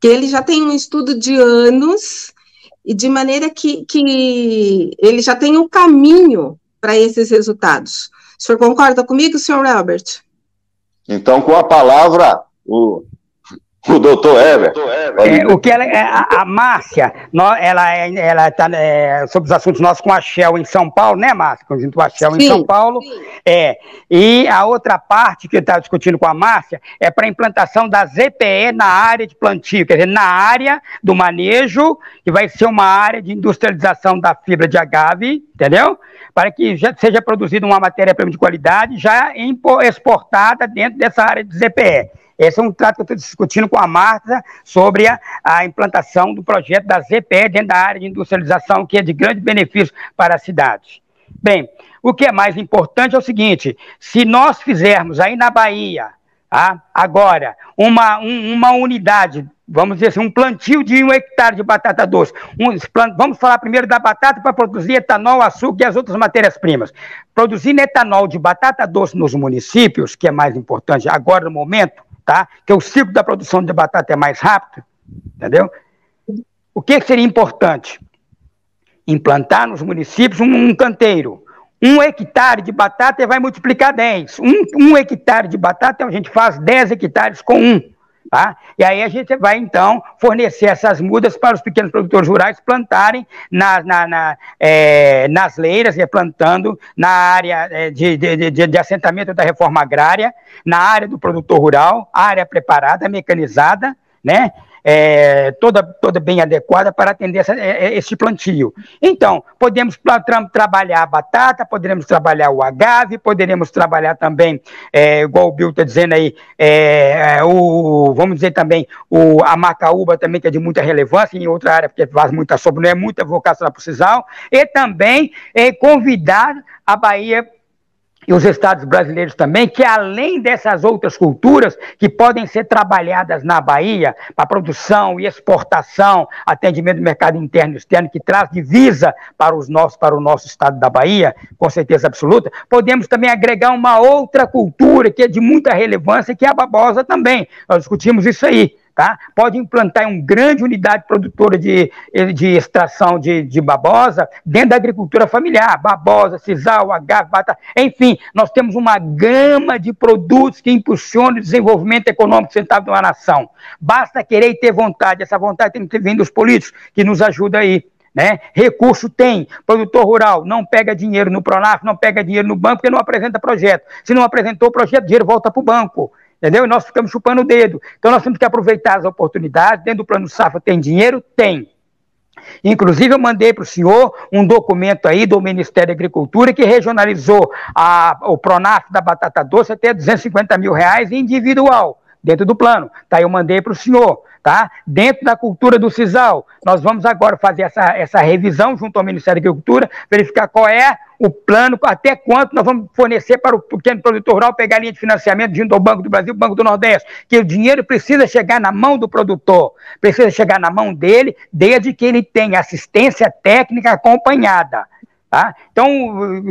que ele já tem um estudo de anos e de maneira que, que ele já tem um caminho para esses resultados. O senhor concorda comigo, senhor Albert? Então, com a palavra, o (laughs) o doutor Heber. É, o que ela, é, a, a Márcia, nós, ela ela está é, sobre os assuntos nossos com a Shell em São Paulo, né, Márcia? Conjunto a Shell sim, em São Paulo. Sim. É. E a outra parte que eu estava discutindo com a Márcia é para a implantação da ZPE na área de plantio, quer dizer, na área do manejo, que vai ser uma área de industrialização da fibra de agave, entendeu? Para que já seja produzida uma matéria-prima de qualidade já exportada dentro dessa área de ZPE. Esse é um trato que eu estou discutindo com a Marta sobre a, a, implantação do projeto da ZPE dentro da área de industrialização, que é de grande benefício para a cidade. Bem, o que é mais importante é o seguinte: se nós fizermos aí na Bahia, tá, agora, uma, um, uma unidade, vamos dizer assim, um plantio de um hectare de batata doce, um, vamos falar primeiro da batata para produzir etanol, açúcar e as outras matérias-primas. Produzir etanol de batata doce nos municípios, que é mais importante agora no momento, tá? Que o ciclo da produção de batata é mais rápido, entendeu? O que seria importante? Implantar nos municípios um, um canteiro. Um hectare de batata vai multiplicar 10. Um, um hectare de batata, a gente faz 10 hectares com um. Tá? E aí a gente vai, então, fornecer essas mudas para os pequenos produtores rurais plantarem na, na, na é, nas leiras, e plantando na área é, de, de, de, de, assentamento da reforma agrária, na área do produtor rural, área preparada, mecanizada, né? É, toda, toda bem adequada para atender essa, é, é esse plantio. Então, podemos tra trabalhar a batata, poderemos trabalhar o agave, poderemos trabalhar também, é, igual o Bill está dizendo aí, é, é, o, vamos dizer também, o, a macaúba também, que é de muita relevância, em outra área, porque faz muita sombra, não é muita vocação para o sisal, e também convidar a Bahia e os estados brasileiros também, que além dessas outras culturas que podem ser trabalhadas na Bahia para produção e exportação, atendimento do mercado interno e externo, que traz divisa para os nossos, para o nosso estado da Bahia, com certeza absoluta, podemos também agregar uma outra cultura que é de muita relevância, que é a babosa também. Nós discutimos isso aí tá? Pode implantar uma grande unidade produtora de, de extração de, de babosa dentro da agricultura familiar, babosa, sisal, agave, batata, enfim, nós temos uma gama de produtos que impulsionam o desenvolvimento econômico sustentável de uma nação. Basta querer e ter vontade, essa vontade tem que vir dos políticos, que nos ajuda aí. Né? Recurso tem, produtor rural não pega dinheiro no Pronaf, não pega dinheiro no banco porque não apresenta projeto. Se não apresentou o projeto, o dinheiro volta para o banco. Entendeu? E nós ficamos chupando o dedo. Então nós temos que aproveitar as oportunidades. Dentro do plano Safra tem dinheiro? Tem. Inclusive, eu mandei para o senhor um documento aí do Ministério da Agricultura que regionalizou a, o Pronaf da batata doce até 250 mil reais individual, dentro do plano. Tá, eu mandei para o senhor tá? Dentro da cultura do CISAL, nós vamos agora fazer essa, essa revisão junto ao Ministério da Agricultura, verificar qual é o plano, até quanto nós vamos fornecer para o pequeno produtor rural pegar linha de financiamento junto ao Banco do Brasil, Banco do Nordeste, que o dinheiro precisa chegar na mão do produtor, precisa chegar na mão dele, desde que ele tenha assistência técnica acompanhada. Tá? Então,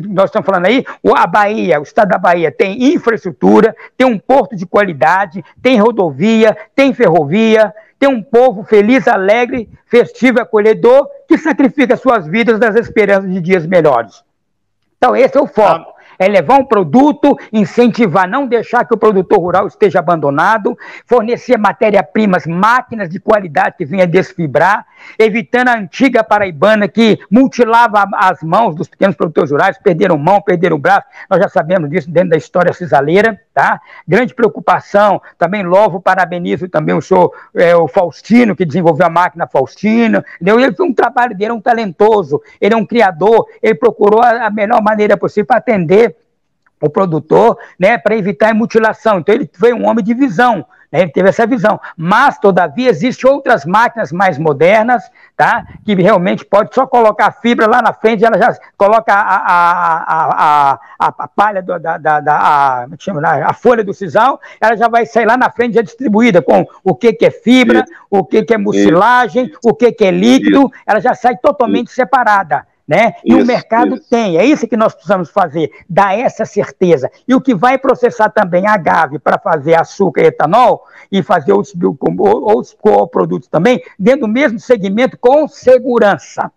nós estamos falando aí, a Bahia, o estado da Bahia tem infraestrutura, tem um porto de qualidade, tem rodovia, tem ferrovia, tem um povo feliz, alegre, festivo e acolhedor, que sacrifica suas vidas nas esperanças de dias melhores. Então, esse é o foco. É levar um produto, incentivar, não deixar que o produtor rural esteja abandonado, fornecer matéria-primas, máquinas de qualidade que venha desfibrar, evitando a antiga paraibana que mutilava as mãos dos pequenos produtores rurais, perderam mão, perderam braço, nós já sabemos disso dentro da história cisaleira, tá? Grande preocupação, também louvo, parabenizo também o senhor, é, o Faustino, que desenvolveu a máquina Faustino, entendeu? Ele foi um trabalho dele, é um talentoso, ele é um criador, ele procurou a, a melhor maneira possível para atender o produtor, né, para evitar a mutilação. Então ele foi um homem de visão, né, ele teve essa visão. Mas, todavia, existem outras máquinas mais modernas, tá, que realmente pode só colocar a fibra lá na frente, ela já coloca a, a, a, a, a palha do, da, da, da a, é a folha do sisal, ela já vai sair lá na frente já distribuída com o que, que é fibra, Isso. o que, que é mucilagem, Isso. o que, que é líquido, Isso. ela já sai totalmente separada né? E isso, o mercado isso. tem, é isso que nós precisamos fazer, dar essa certeza. E o que vai processar também a agave para fazer açúcar e etanol e fazer outros, outros produtos também, dentro do mesmo segmento, com segurança.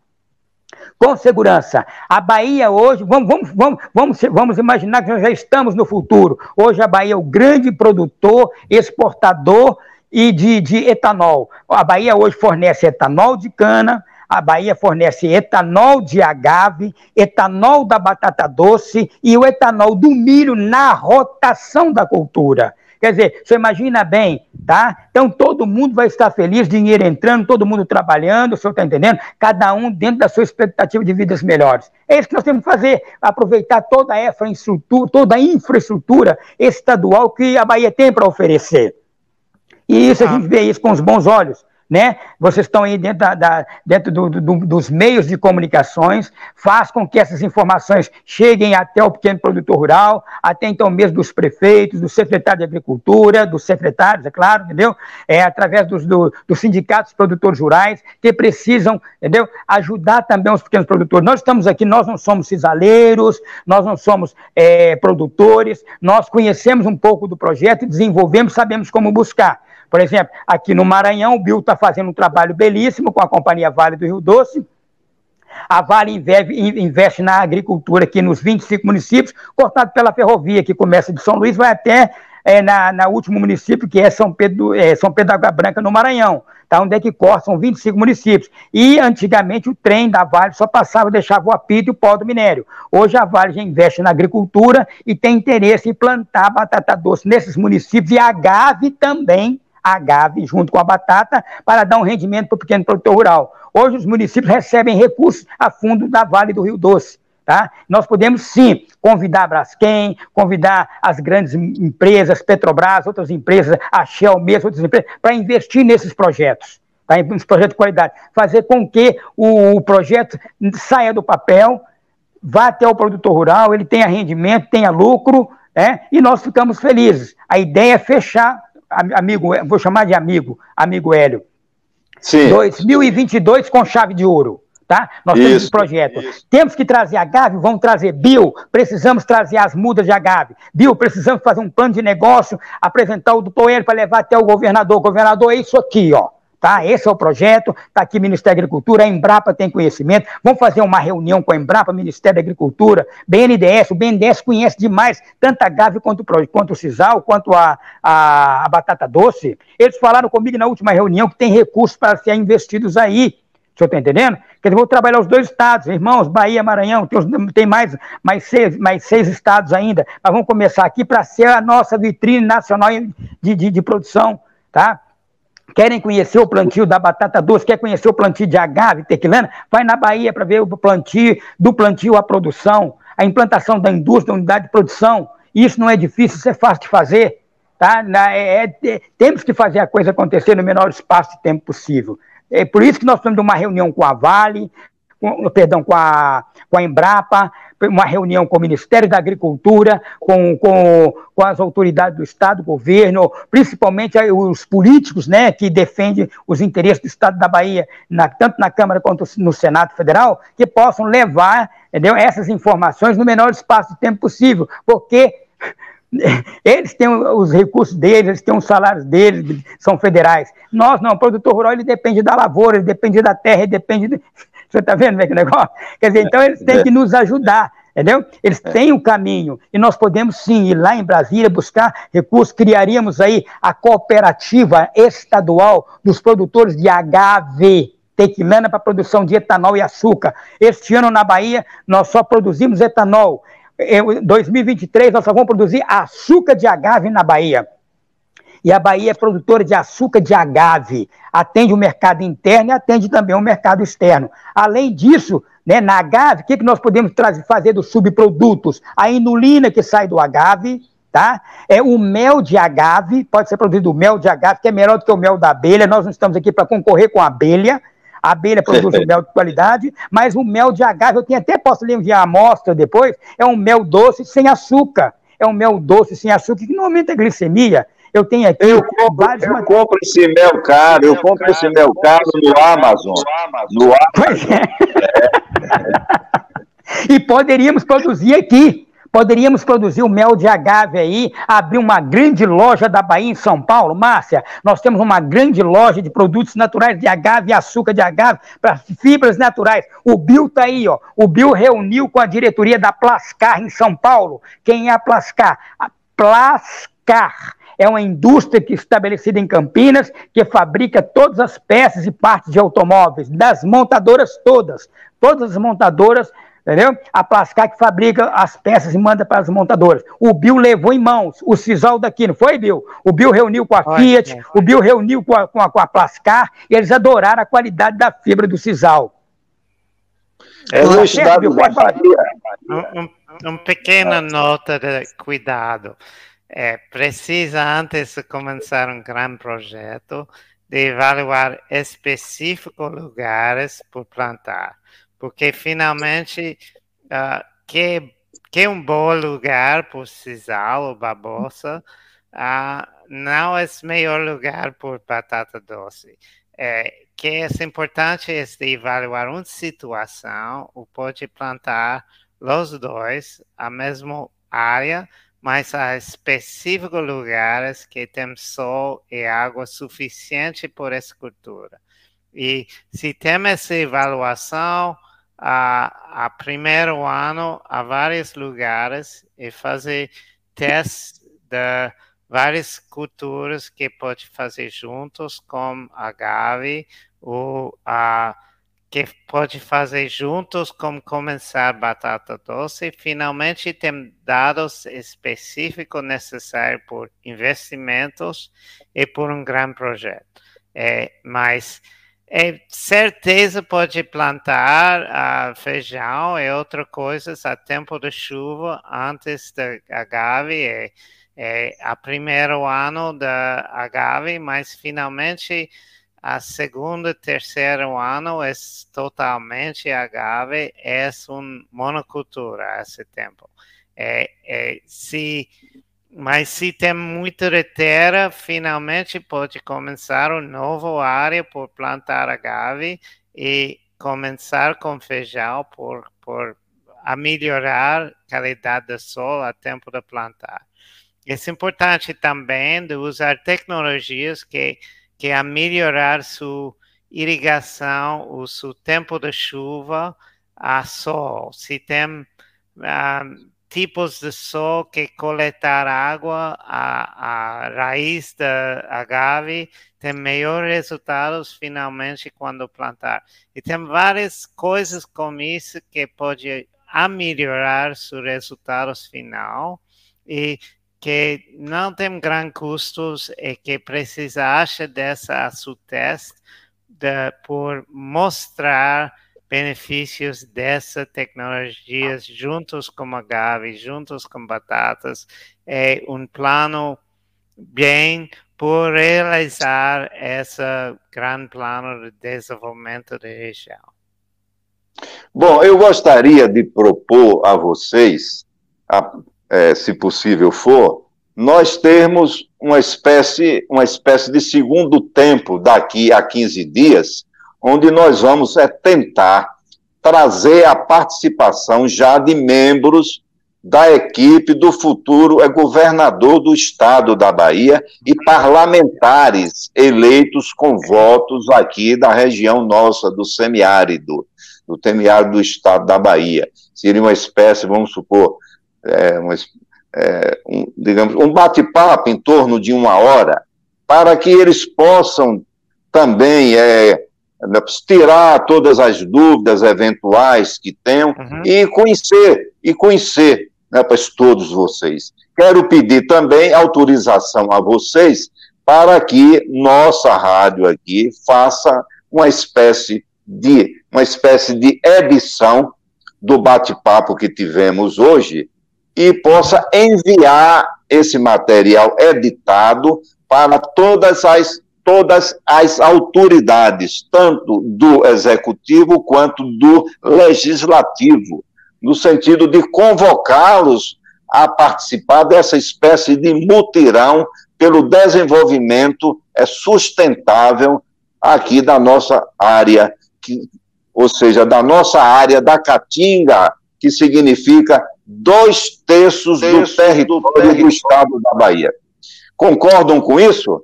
Com segurança. A Bahia hoje, vamos, vamos, vamos, vamos, vamos imaginar que nós já estamos no futuro. Hoje a Bahia é o grande produtor, exportador e de, de etanol. A Bahia hoje fornece etanol de cana, a Bahia fornece etanol de agave, etanol da batata doce e o etanol do milho na rotação da cultura. Quer dizer, você imagina bem, tá? Então todo mundo vai estar feliz, dinheiro entrando, todo mundo trabalhando, o senhor está entendendo? Cada um dentro da sua expectativa de vidas melhores. É isso que nós temos que fazer, aproveitar toda essa infraestrutura, toda a infraestrutura estadual que a Bahia tem para oferecer. E isso a gente vê isso com os bons olhos né? Vocês estão aí dentro, da, da dentro do, do, dos meios de comunicações, faz com que essas informações cheguem até o pequeno produtor rural, até então mesmo dos prefeitos, do secretário de Agricultura, dos secretários, é claro, entendeu? É, através dos, do, dos sindicatos produtores rurais, que precisam, entendeu? Ajudar também os pequenos produtores. Nós estamos aqui, nós não somos cisaleiros, nós não somos é, produtores, nós conhecemos um pouco do projeto, desenvolvemos, sabemos como buscar. Por exemplo, aqui no Maranhão, o Bill está fazendo um trabalho belíssimo com a Companhia Vale do Rio Doce. A Vale investe na agricultura aqui nos 25 municípios, cortado pela ferrovia, que começa de São Luís, vai até é, na, na último município, que é São Pedro, é, São Pedro da Água Branca, no Maranhão, tá? onde é que corta, são 25 municípios. E antigamente o trem da Vale só passava, deixava o apito e o pó do minério. Hoje a Vale já investe na agricultura e tem interesse em plantar batata doce nesses municípios e agave também agave junto com a batata para dar um rendimento para o pequeno produtor rural. Hoje os municípios recebem recursos a fundo da Vale do Rio Doce. Tá? Nós podemos sim convidar a Braskem, convidar as grandes empresas, Petrobras, outras empresas, a Shell mesmo, outras empresas, para investir nesses projetos, tá? nos projetos de qualidade. Fazer com que o, o projeto saia do papel, vá até o produtor rural, ele tenha rendimento, tenha lucro, né? e nós ficamos felizes. A ideia é fechar amigo, vou chamar de amigo, amigo Hélio. Sim. 2022 com chave de ouro. Tá? Nós isso, temos esse projeto. Isso. Temos que trazer agave, vamos trazer bio, precisamos trazer as mudas de agave. Bio, precisamos fazer um plano de negócio, apresentar o do Poeiro para levar até o governador. Governador, é isso aqui, ó. Tá? Esse é o projeto, está aqui Ministério da Agricultura, a Embrapa tem conhecimento, vamos fazer uma reunião com a Embrapa, Ministério da Agricultura, BNDES, o BNDES conhece demais tanto a Gave quanto, quanto o Cisal, quanto a, a, a batata doce. Eles falaram comigo na última reunião que tem recursos para ser investidos aí, o senhor está entendendo? Quer dizer, vou trabalhar os dois estados, irmãos, Bahia, Maranhão, tem, tem mais, mais, seis, mais seis estados ainda, mas vamos começar aqui para ser a nossa vitrine nacional de, de, de produção, tá? Querem conhecer o plantio da batata doce, quer conhecer o plantio de agave, tequilana? Vai na Bahia para ver o plantio, do plantio à produção, a implantação da indústria, da unidade de produção. Isso não é difícil, isso é fácil de fazer. Tá? É, é, é, temos que fazer a coisa acontecer no menor espaço de tempo possível. É por isso que nós estamos uma reunião com a Vale, com, perdão, com a, com a Embrapa, uma reunião com o Ministério da Agricultura, com, com, com as autoridades do Estado, governo, principalmente os políticos né, que defendem os interesses do Estado da Bahia, na, tanto na Câmara quanto no Senado Federal, que possam levar entendeu, essas informações no menor espaço de tempo possível, porque (laughs) eles têm os recursos deles, eles têm os salários deles, são federais. Nós não, o produtor rural ele depende da lavoura, ele depende da terra, ele depende de, você está vendo como é que negócio? Quer dizer, então eles têm que nos ajudar. Entendeu? Eles É. têm o caminho e nós podemos sim ir lá em Brasília buscar recursos, criaríamos aí a cooperativa estadual dos produtores de HV, tequilana para produção de etanol e açúcar. Este ano na Bahia nós só produzimos etanol. Em 2023 nós só vamos produzir açúcar de agave na Bahia. E a Bahia é produtora de açúcar de agave, atende o mercado interno e atende também o mercado externo. Além disso, né, na agave, o que, que nós podemos trazer, fazer dos subprodutos? A inulina que sai do agave, tá? É o mel de agave, pode ser produzido o mel de agave, que é melhor do que o mel da abelha. Nós não estamos aqui para concorrer com a abelha. A abelha produz (laughs) mel de qualidade, mas o mel de agave, eu tenho até posso lhe enviar a amostra depois, é um mel doce sem açúcar. É um mel doce sem açúcar, que não aumenta a glicemia. Eu tenho aqui Eu compro, vários eu compro esse mel caro, eu compro esse mel caro no Amazon. No Amazon. Pois é. (laughs) e poderíamos produzir aqui. Poderíamos produzir o mel de agave aí, abrir uma grande loja da Bahia em São Paulo. Márcia, nós temos uma grande loja de produtos naturais de agave e açúcar de agave para fibras naturais. O Bill tá aí, ó. O Bill reuniu com a diretoria da Plascar em São Paulo. Quem é a Plascar? A Plascar é uma indústria que estabelecida em Campinas, que fabrica todas as peças e partes de automóveis, das montadoras todas. Todas as montadoras, entendeu? A Plascar que fabrica as peças e manda para as montadoras. O Bill levou em mãos o sisal daqui, não foi, Bill? O Bill reuniu com a Foi, Fiat, foi. o Bill reuniu com a, com, a, com a Plascar, e eles adoraram a qualidade da fibra do sisal. É Tá estado certo, da pode falar. Bahia. Um, um, um pequena nota de cuidado. É, precisa, antes de começar um grande projeto, de avaliar específicos lugares por plantar. Porque, finalmente, ah, que, que um bom lugar por sisal ou babosa, ah, não é o melhor lugar por batata doce. É, que é importante é de avaliar uma situação, ou pode plantar os dois, a mesma área, mas a específicos lugares que tem sol e água suficiente por essa cultura. E se tem essa avaliação, a, a primeiro ano, há vários lugares e fazer testes de várias culturas que pode fazer juntos com agave ou a que pode fazer juntos como começar batata doce. Finalmente, tem dados específicos necessários por investimentos e por um grande projeto. É, mas é, certeza pode plantar ah, feijão e outras coisas a tempo de chuva antes da agave. É, é a primeiro ano da agave, mas finalmente a segundo e terceiro ano é totalmente agave, é uma monocultura esse tempo. É, é, se, mas se tem muita terra, finalmente pode começar uma nova área por plantar agave e começar com feijão por, por a melhorar a qualidade do solo a tempo de plantar. É importante também de usar tecnologias que que a melhorar sua irrigação, o seu tempo de chuva a sol. Se tem ah, tipos de sol que coletar água, a, a raiz da agave tem melhores resultados finalmente quando plantar. E tem várias coisas como isso que pode melhorar os resultados final e que não tem grandes custos e que precisa achar dessa seu teste de, por mostrar benefícios dessa tecnologia juntos com agave, juntos com batatas, é um plano bem por realizar esse grande plano de desenvolvimento da região. Bom, eu gostaria de propor a vocês, a, é, se possível for, nós termos uma espécie, uma espécie de segundo tempo daqui a 15 dias, onde nós vamos é, tentar trazer a participação já de membros da equipe do futuro é governador do estado da Bahia e parlamentares eleitos com votos aqui da região nossa do semiárido, do semiárido do estado da Bahia. seria uma espécie, vamos supor, é, uma, é, um, digamos, um bate-papo em torno de uma hora, para que eles possam também é, tirar todas as dúvidas eventuais que tenham Uhum. e conhecer, e conhecer né, para todos vocês. Quero pedir também autorização a vocês para que nossa rádio aqui faça uma espécie de uma espécie de edição do bate-papo que tivemos hoje e possa enviar esse material editado para todas as todas as autoridades, tanto do executivo quanto do legislativo, no sentido de convocá-los a participar dessa espécie de mutirão pelo desenvolvimento é sustentável aqui da nossa área, que, ou seja, da nossa área da Caatinga, que significa dois terços do território do estado da Bahia. Concordam com isso?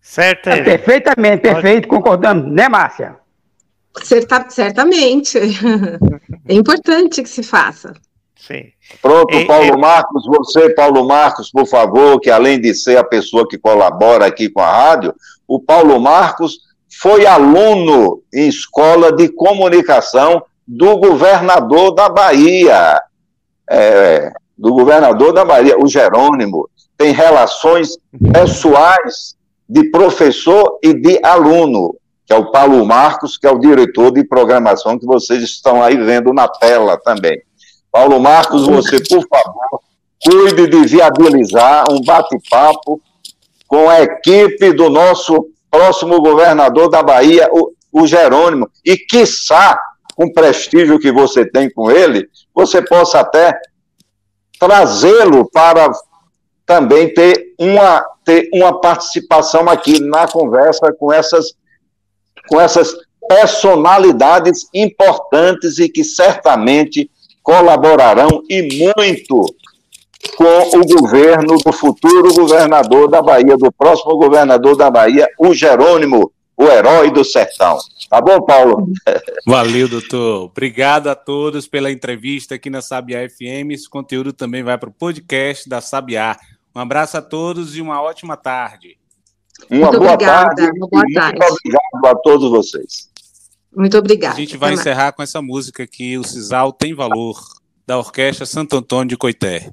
Certeza. Perfeitamente, perfeito, concordamos, né, Márcia? Certa- certamente. (laughs) É importante que se faça. Sim. Pronto, E- Paulo e- Marcos, você, Paulo Marcos, por favor, que além de ser a pessoa que colabora aqui com a rádio, o Paulo Marcos foi aluno em escola de comunicação do governador da Bahia, é, do governador da Bahia, o Jerônimo. Tem relações pessoais de professor e de aluno, que é o Paulo Marcos, que é o diretor de programação que vocês estão aí vendo na tela também. Paulo Marcos, você, por favor, cuide de viabilizar um bate-papo com a equipe do nosso próximo governador da Bahia, o, o Jerônimo, e quiçá, com o prestígio que você tem com ele, você possa até trazê-lo para também ter uma, ter uma participação aqui na conversa com essas, com essas personalidades importantes e que certamente colaborarão e muito com o governo do futuro governador da Bahia, do próximo governador da Bahia, o Jerônimo, o herói do sertão. Tá bom, Paulo? Valeu, doutor. Obrigado a todos pela entrevista aqui na Sabiá FM. Esse conteúdo também vai para o podcast da Sabiá. Um abraço a todos e uma ótima tarde. Uma Muito boa obrigada, tarde. uma boa tarde. Muito obrigado a todos vocês. Muito obrigada. A gente vai Até mais. encerrar com essa música aqui, O Cisal Tem Valor, da Orquestra Santo Antônio de Coité.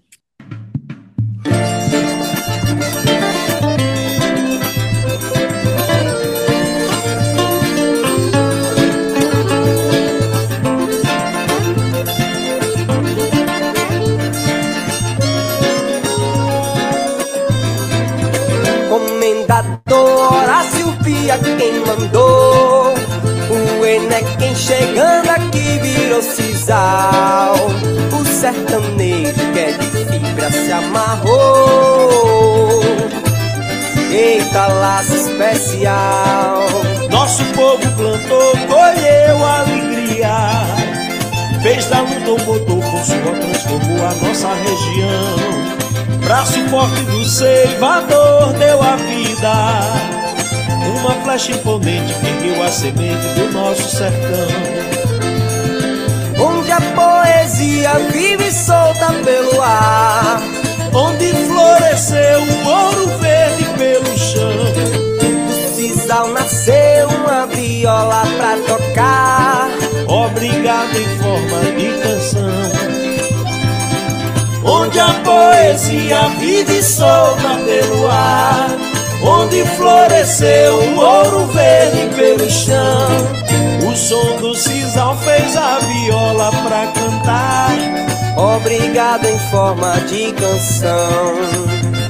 Horácio Pia quem mandou O Enequem chegando aqui virou sisal O sertanejo que é de fibra se amarrou Eita laço especial Nosso povo plantou, colheu alegria. Fez da luta um motor com sua transformou a nossa região. Braço forte do ceivador deu a vida. Uma flecha imponente ergueu a semente do nosso sertão. Onde a poesia vive solta pelo ar Onde floresceu um ouro verde pelo chão. Do sisal nasceu uma viola pra tocar Obrigado em forma de canção. Onde a poesia vive solta pelo ar. Onde floresceu o ouro verde pelo chão. O som do sisal fez a viola pra cantar. Obrigado em forma de canção